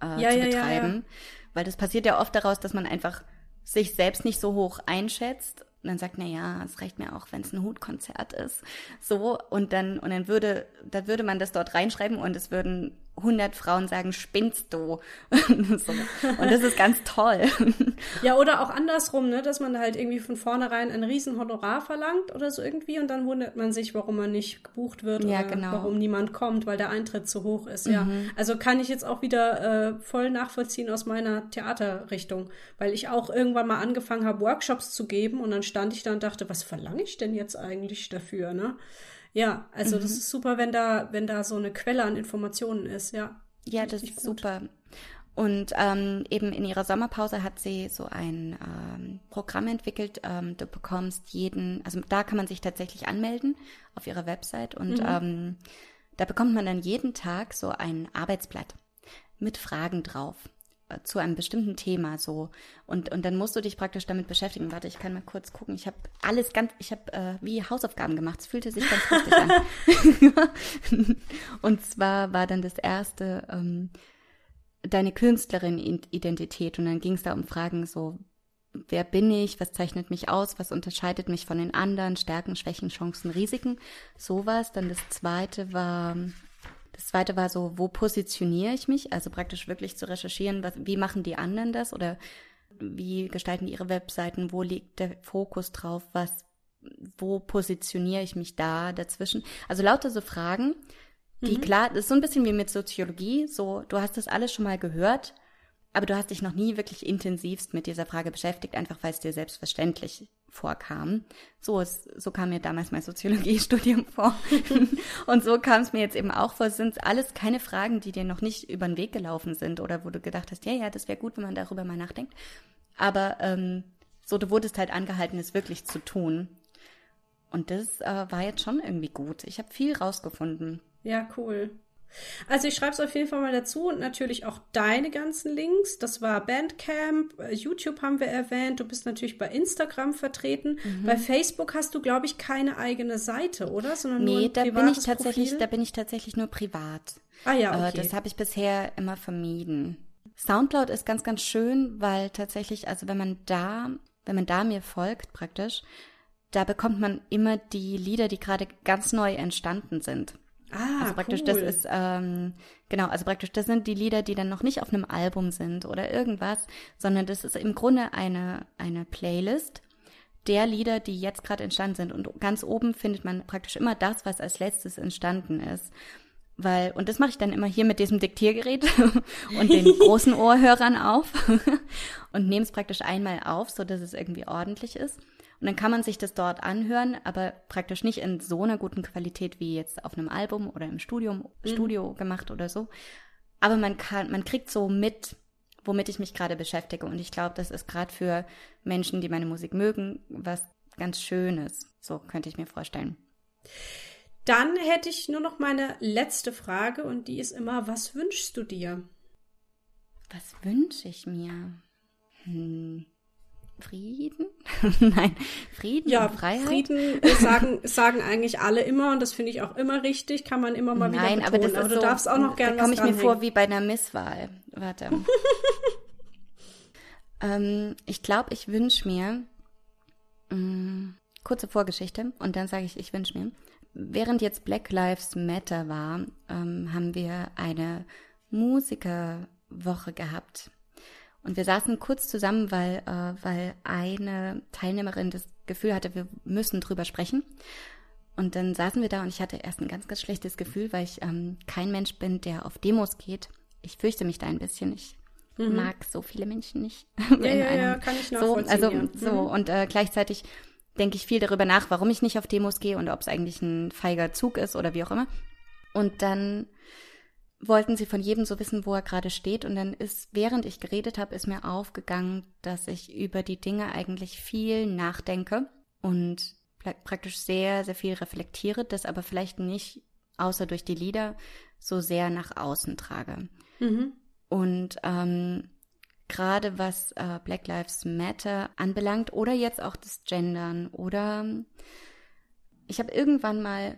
äh, ja, zu ja, betreiben. Weil das passiert ja oft daraus, dass man einfach sich selbst nicht so hoch einschätzt und dann sagt, na ja, es reicht mir auch, wenn es ein Hutkonzert ist. So, und dann, und dann würde, da würde man das dort reinschreiben und es würden 100 Frauen sagen, spinnst du? [LAUGHS] so. Und das ist ganz toll. [LAUGHS] ja, oder auch andersrum, ne, dass man halt irgendwie von vornherein ein riesen Honorar verlangt oder so irgendwie und dann wundert man sich, warum man nicht gebucht wird ja, oder genau. warum niemand kommt, weil der Eintritt zu hoch ist. Mhm. Ja, also kann ich jetzt auch wieder äh, voll nachvollziehen aus meiner Theaterrichtung, weil ich auch irgendwann mal angefangen habe, Workshops zu geben und dann stand ich da und dachte, was verlange ich denn jetzt eigentlich dafür, ne? Ja, also mhm. das ist super, wenn da, wenn da so eine Quelle an Informationen ist, ja. Ja, das ist gut. super. Und ähm, eben in ihrer Sommerpause hat sie so ein ähm, Programm entwickelt. Ähm, du bekommst jeden, also da kann man sich tatsächlich anmelden auf ihrer Website und mhm. ähm, Da bekommt man dann jeden Tag so ein Arbeitsblatt mit Fragen drauf zu einem bestimmten Thema so und und dann musst du dich praktisch damit beschäftigen. Warte, ich kann mal kurz gucken. Ich habe alles ganz, ich habe äh, wie Hausaufgaben gemacht. Es fühlte sich ganz richtig an. [LAUGHS] und zwar war dann das erste ähm, deine Künstlerin-Identität und dann ging es da um Fragen so wer bin ich, was zeichnet mich aus, was unterscheidet mich von den anderen, Stärken, Schwächen, Chancen, Risiken, sowas. Dann das zweite war, das zweite war so, wo positioniere ich mich? Also praktisch wirklich zu recherchieren, was, wie machen die anderen das oder wie gestalten die ihre Webseiten, wo liegt der Fokus drauf, was, wo positioniere ich mich da dazwischen? Also lauter so Fragen, die mhm. klar, das ist so ein bisschen wie mit Soziologie, so, du hast das alles schon mal gehört, aber du hast dich noch nie wirklich intensivst mit dieser Frage beschäftigt, einfach weil es dir selbstverständlich vorkam. So, ist, so kam mir damals mein Soziologiestudium [LAUGHS] vor. und so kam es mir jetzt eben auch vor. Es sind alles keine Fragen, die dir noch nicht über den Weg gelaufen sind oder wo du gedacht hast, ja, ja, das wäre gut, wenn man darüber mal nachdenkt. Aber ähm, so, du wurdest halt angehalten, es wirklich zu tun. Und das äh, war jetzt schon irgendwie gut. Ich habe viel rausgefunden. Ja, cool. Also ich schreibe es auf jeden Fall mal dazu und natürlich auch deine ganzen Links. Das war Bandcamp, äh, YouTube haben wir erwähnt. Du bist natürlich bei Instagram vertreten. Mhm. Bei Facebook hast du, glaube ich, keine eigene Seite, oder? Sondern nee, nur ein da bin ich tatsächlich, Profil? da bin ich tatsächlich nur privat. Ah ja, okay. Äh, das habe ich bisher immer vermieden. Soundcloud ist ganz, ganz schön, weil tatsächlich, also wenn man da, wenn man da mir folgt praktisch, da bekommt man immer die Lieder, die gerade ganz neu entstanden sind. Ah, also praktisch cool. das ist ähm, genau, also praktisch das sind die Lieder, die dann noch nicht auf einem Album sind oder irgendwas, sondern das ist im Grunde eine eine Playlist der Lieder, die jetzt gerade entstanden sind und ganz oben findet man praktisch immer das, was als letztes entstanden ist. Weil, und das mache ich dann immer hier mit diesem Diktiergerät [LAUGHS] und den [LAUGHS] großen Ohrhörern auf [LAUGHS] und nehme es praktisch einmal auf, so dass es irgendwie ordentlich ist. Und dann kann man sich das dort anhören, aber praktisch nicht in so einer guten Qualität wie jetzt auf einem Album oder im Studium, mhm. Studio gemacht oder so. Aber man kann, man kriegt so mit, womit ich mich gerade beschäftige. Und ich glaube, das ist gerade für Menschen, die meine Musik mögen, was ganz Schönes. So könnte ich mir vorstellen. Dann hätte ich nur noch meine letzte Frage und die ist immer, was wünschst du dir? Was wünsche ich mir? Hm. Frieden? [LAUGHS] Nein, Frieden ja, und Freiheit. Frieden sagen, sagen eigentlich alle immer und das finde ich auch immer richtig, kann man immer mal Nein, wieder betonen. aber, das aber du so, darfst auch noch gerne Da komme ich mir vor wie bei einer Misswahl. Warte. [LAUGHS] ähm, ich glaube, ich wünsche mir mh, mm, kurze Vorgeschichte und dann sage ich, ich wünsche mir. Während jetzt Black Lives Matter war, ähm, haben wir eine Musikerwoche gehabt und wir saßen kurz zusammen, weil, äh, weil eine Teilnehmerin das Gefühl hatte, wir müssen drüber sprechen. Und dann saßen wir da und ich hatte erst ein ganz, ganz schlechtes Gefühl, weil ich ähm, kein Mensch bin, der auf Demos geht. Ich fürchte mich da ein bisschen. Ich mhm. mag so viele Menschen nicht. [LAUGHS] Ja, ja, ja, kann ich so, also ja. so mhm. und äh, gleichzeitig denke ich viel darüber nach, warum ich nicht auf Demos gehe und ob es eigentlich ein feiger Zug ist oder wie auch immer. Und dann wollten sie von jedem so wissen, wo er gerade steht. Und dann ist, während ich geredet habe, ist mir aufgegangen, dass ich über die Dinge eigentlich viel nachdenke und praktisch sehr, sehr viel reflektiere, das aber vielleicht nicht, außer durch die Lieder, so sehr nach außen trage. Mhm. Und ähm, gerade was äh, Black Lives Matter anbelangt oder jetzt auch das Gendern oder ich habe irgendwann mal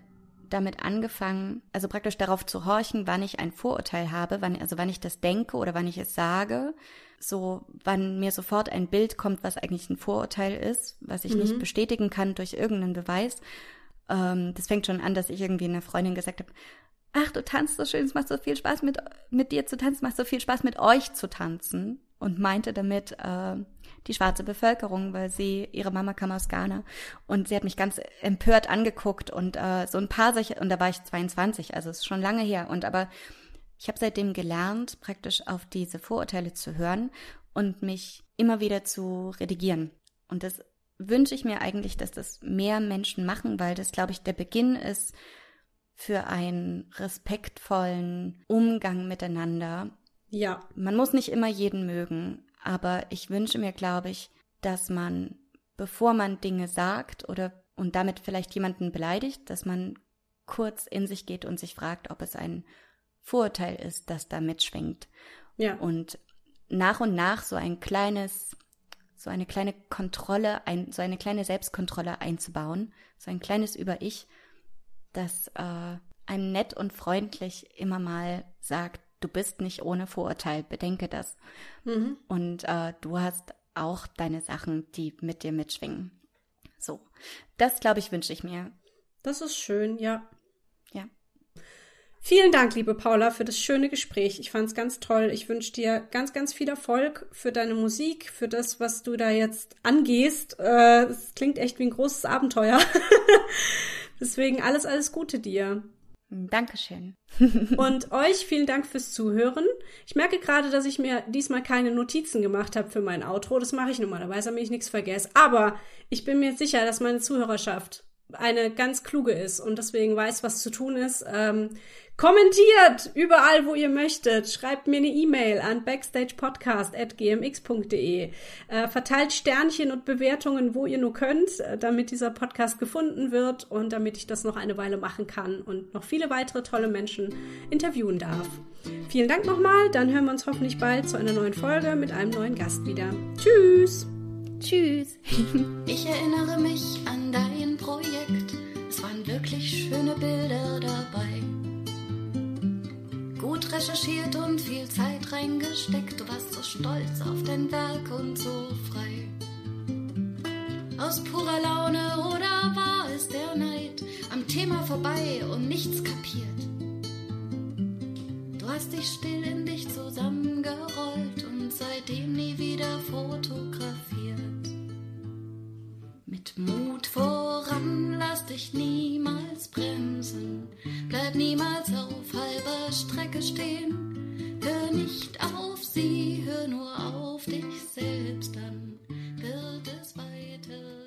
damit angefangen, also praktisch darauf zu horchen, wann ich ein Vorurteil habe, wann, also wann ich das denke oder wann ich es sage, so wann mir sofort ein Bild kommt, was eigentlich ein Vorurteil ist, was ich mhm. nicht bestätigen kann durch irgendeinen Beweis. Ähm, das fängt schon an, dass ich irgendwie einer Freundin gesagt habe, ach, du tanzt so schön, es macht so viel Spaß mit, mit dir zu tanzen, macht so viel Spaß mit euch zu tanzen und meinte damit äh, die schwarze Bevölkerung, weil sie, ihre Mama kam aus Ghana und sie hat mich ganz empört angeguckt und äh, so ein paar solche, und da war ich 22, also ist schon lange her und aber ich habe seitdem gelernt, praktisch auf diese Vorurteile zu hören und mich immer wieder zu redigieren. Und das wünsche ich mir eigentlich, dass das mehr Menschen machen, weil das, glaube ich, der Beginn ist für einen respektvollen Umgang miteinander ja. Man muss nicht immer jeden mögen, aber ich wünsche mir, glaube ich, dass man, bevor man Dinge sagt oder und damit vielleicht jemanden beleidigt, dass man kurz in sich geht und sich fragt, ob es ein Vorurteil ist, das da mitschwingt. Ja. Und nach und nach so ein kleines, so eine kleine Kontrolle, ein, so eine kleine Selbstkontrolle einzubauen, so ein kleines Über-Ich, das äh, einem nett und freundlich immer mal sagt, du bist nicht ohne Vorurteil, bedenke das. Mhm. Und äh, du hast auch deine Sachen, die mit dir mitschwingen. So, das glaube ich, wünsche ich mir. Das ist schön, ja. Ja. Vielen Dank, liebe Paula, für das schöne Gespräch. Ich fand es ganz toll. Ich wünsche dir ganz, ganz viel Erfolg für deine Musik, für das, was du da jetzt angehst. Äh, es klingt echt wie ein großes Abenteuer. [LAUGHS] Deswegen alles, alles Gute dir. Dankeschön. [LAUGHS] und euch vielen Dank fürs Zuhören. Ich merke gerade, dass ich mir diesmal keine Notizen gemacht habe für mein Outro. Das mache ich normalerweise, damit ich nichts vergesse. Aber ich bin mir sicher, dass meine Zuhörerschaft eine ganz kluge ist und deswegen weiß, was zu tun ist. Ähm, kommentiert überall, wo ihr möchtet. Schreibt mir eine E-Mail an backstagepodcast.gmx.de. Äh, verteilt Sternchen und Bewertungen, wo ihr nur könnt, äh, damit dieser Podcast gefunden wird und damit ich das noch eine Weile machen kann und noch viele weitere tolle Menschen interviewen darf. Vielen Dank nochmal. Dann hören wir uns hoffentlich bald zu einer neuen Folge mit einem neuen Gast wieder. Tschüss! Tschüss. [LAUGHS] Ich erinnere mich an dein Projekt. Es waren wirklich schöne Bilder dabei. Gut recherchiert und viel Zeit reingesteckt. Du warst so stolz auf dein Werk und so frei. Aus purer Laune oder war es der Neid? Am Thema vorbei und nichts kapiert. Du hast dich still in dich zusammengerollt und seitdem nie wieder fotografiert. Mit Mut voran, lass dich niemals bremsen. Bleib niemals auf halber Strecke stehen. Hör nicht auf sie, hör nur auf dich selbst, dann wird es weiter.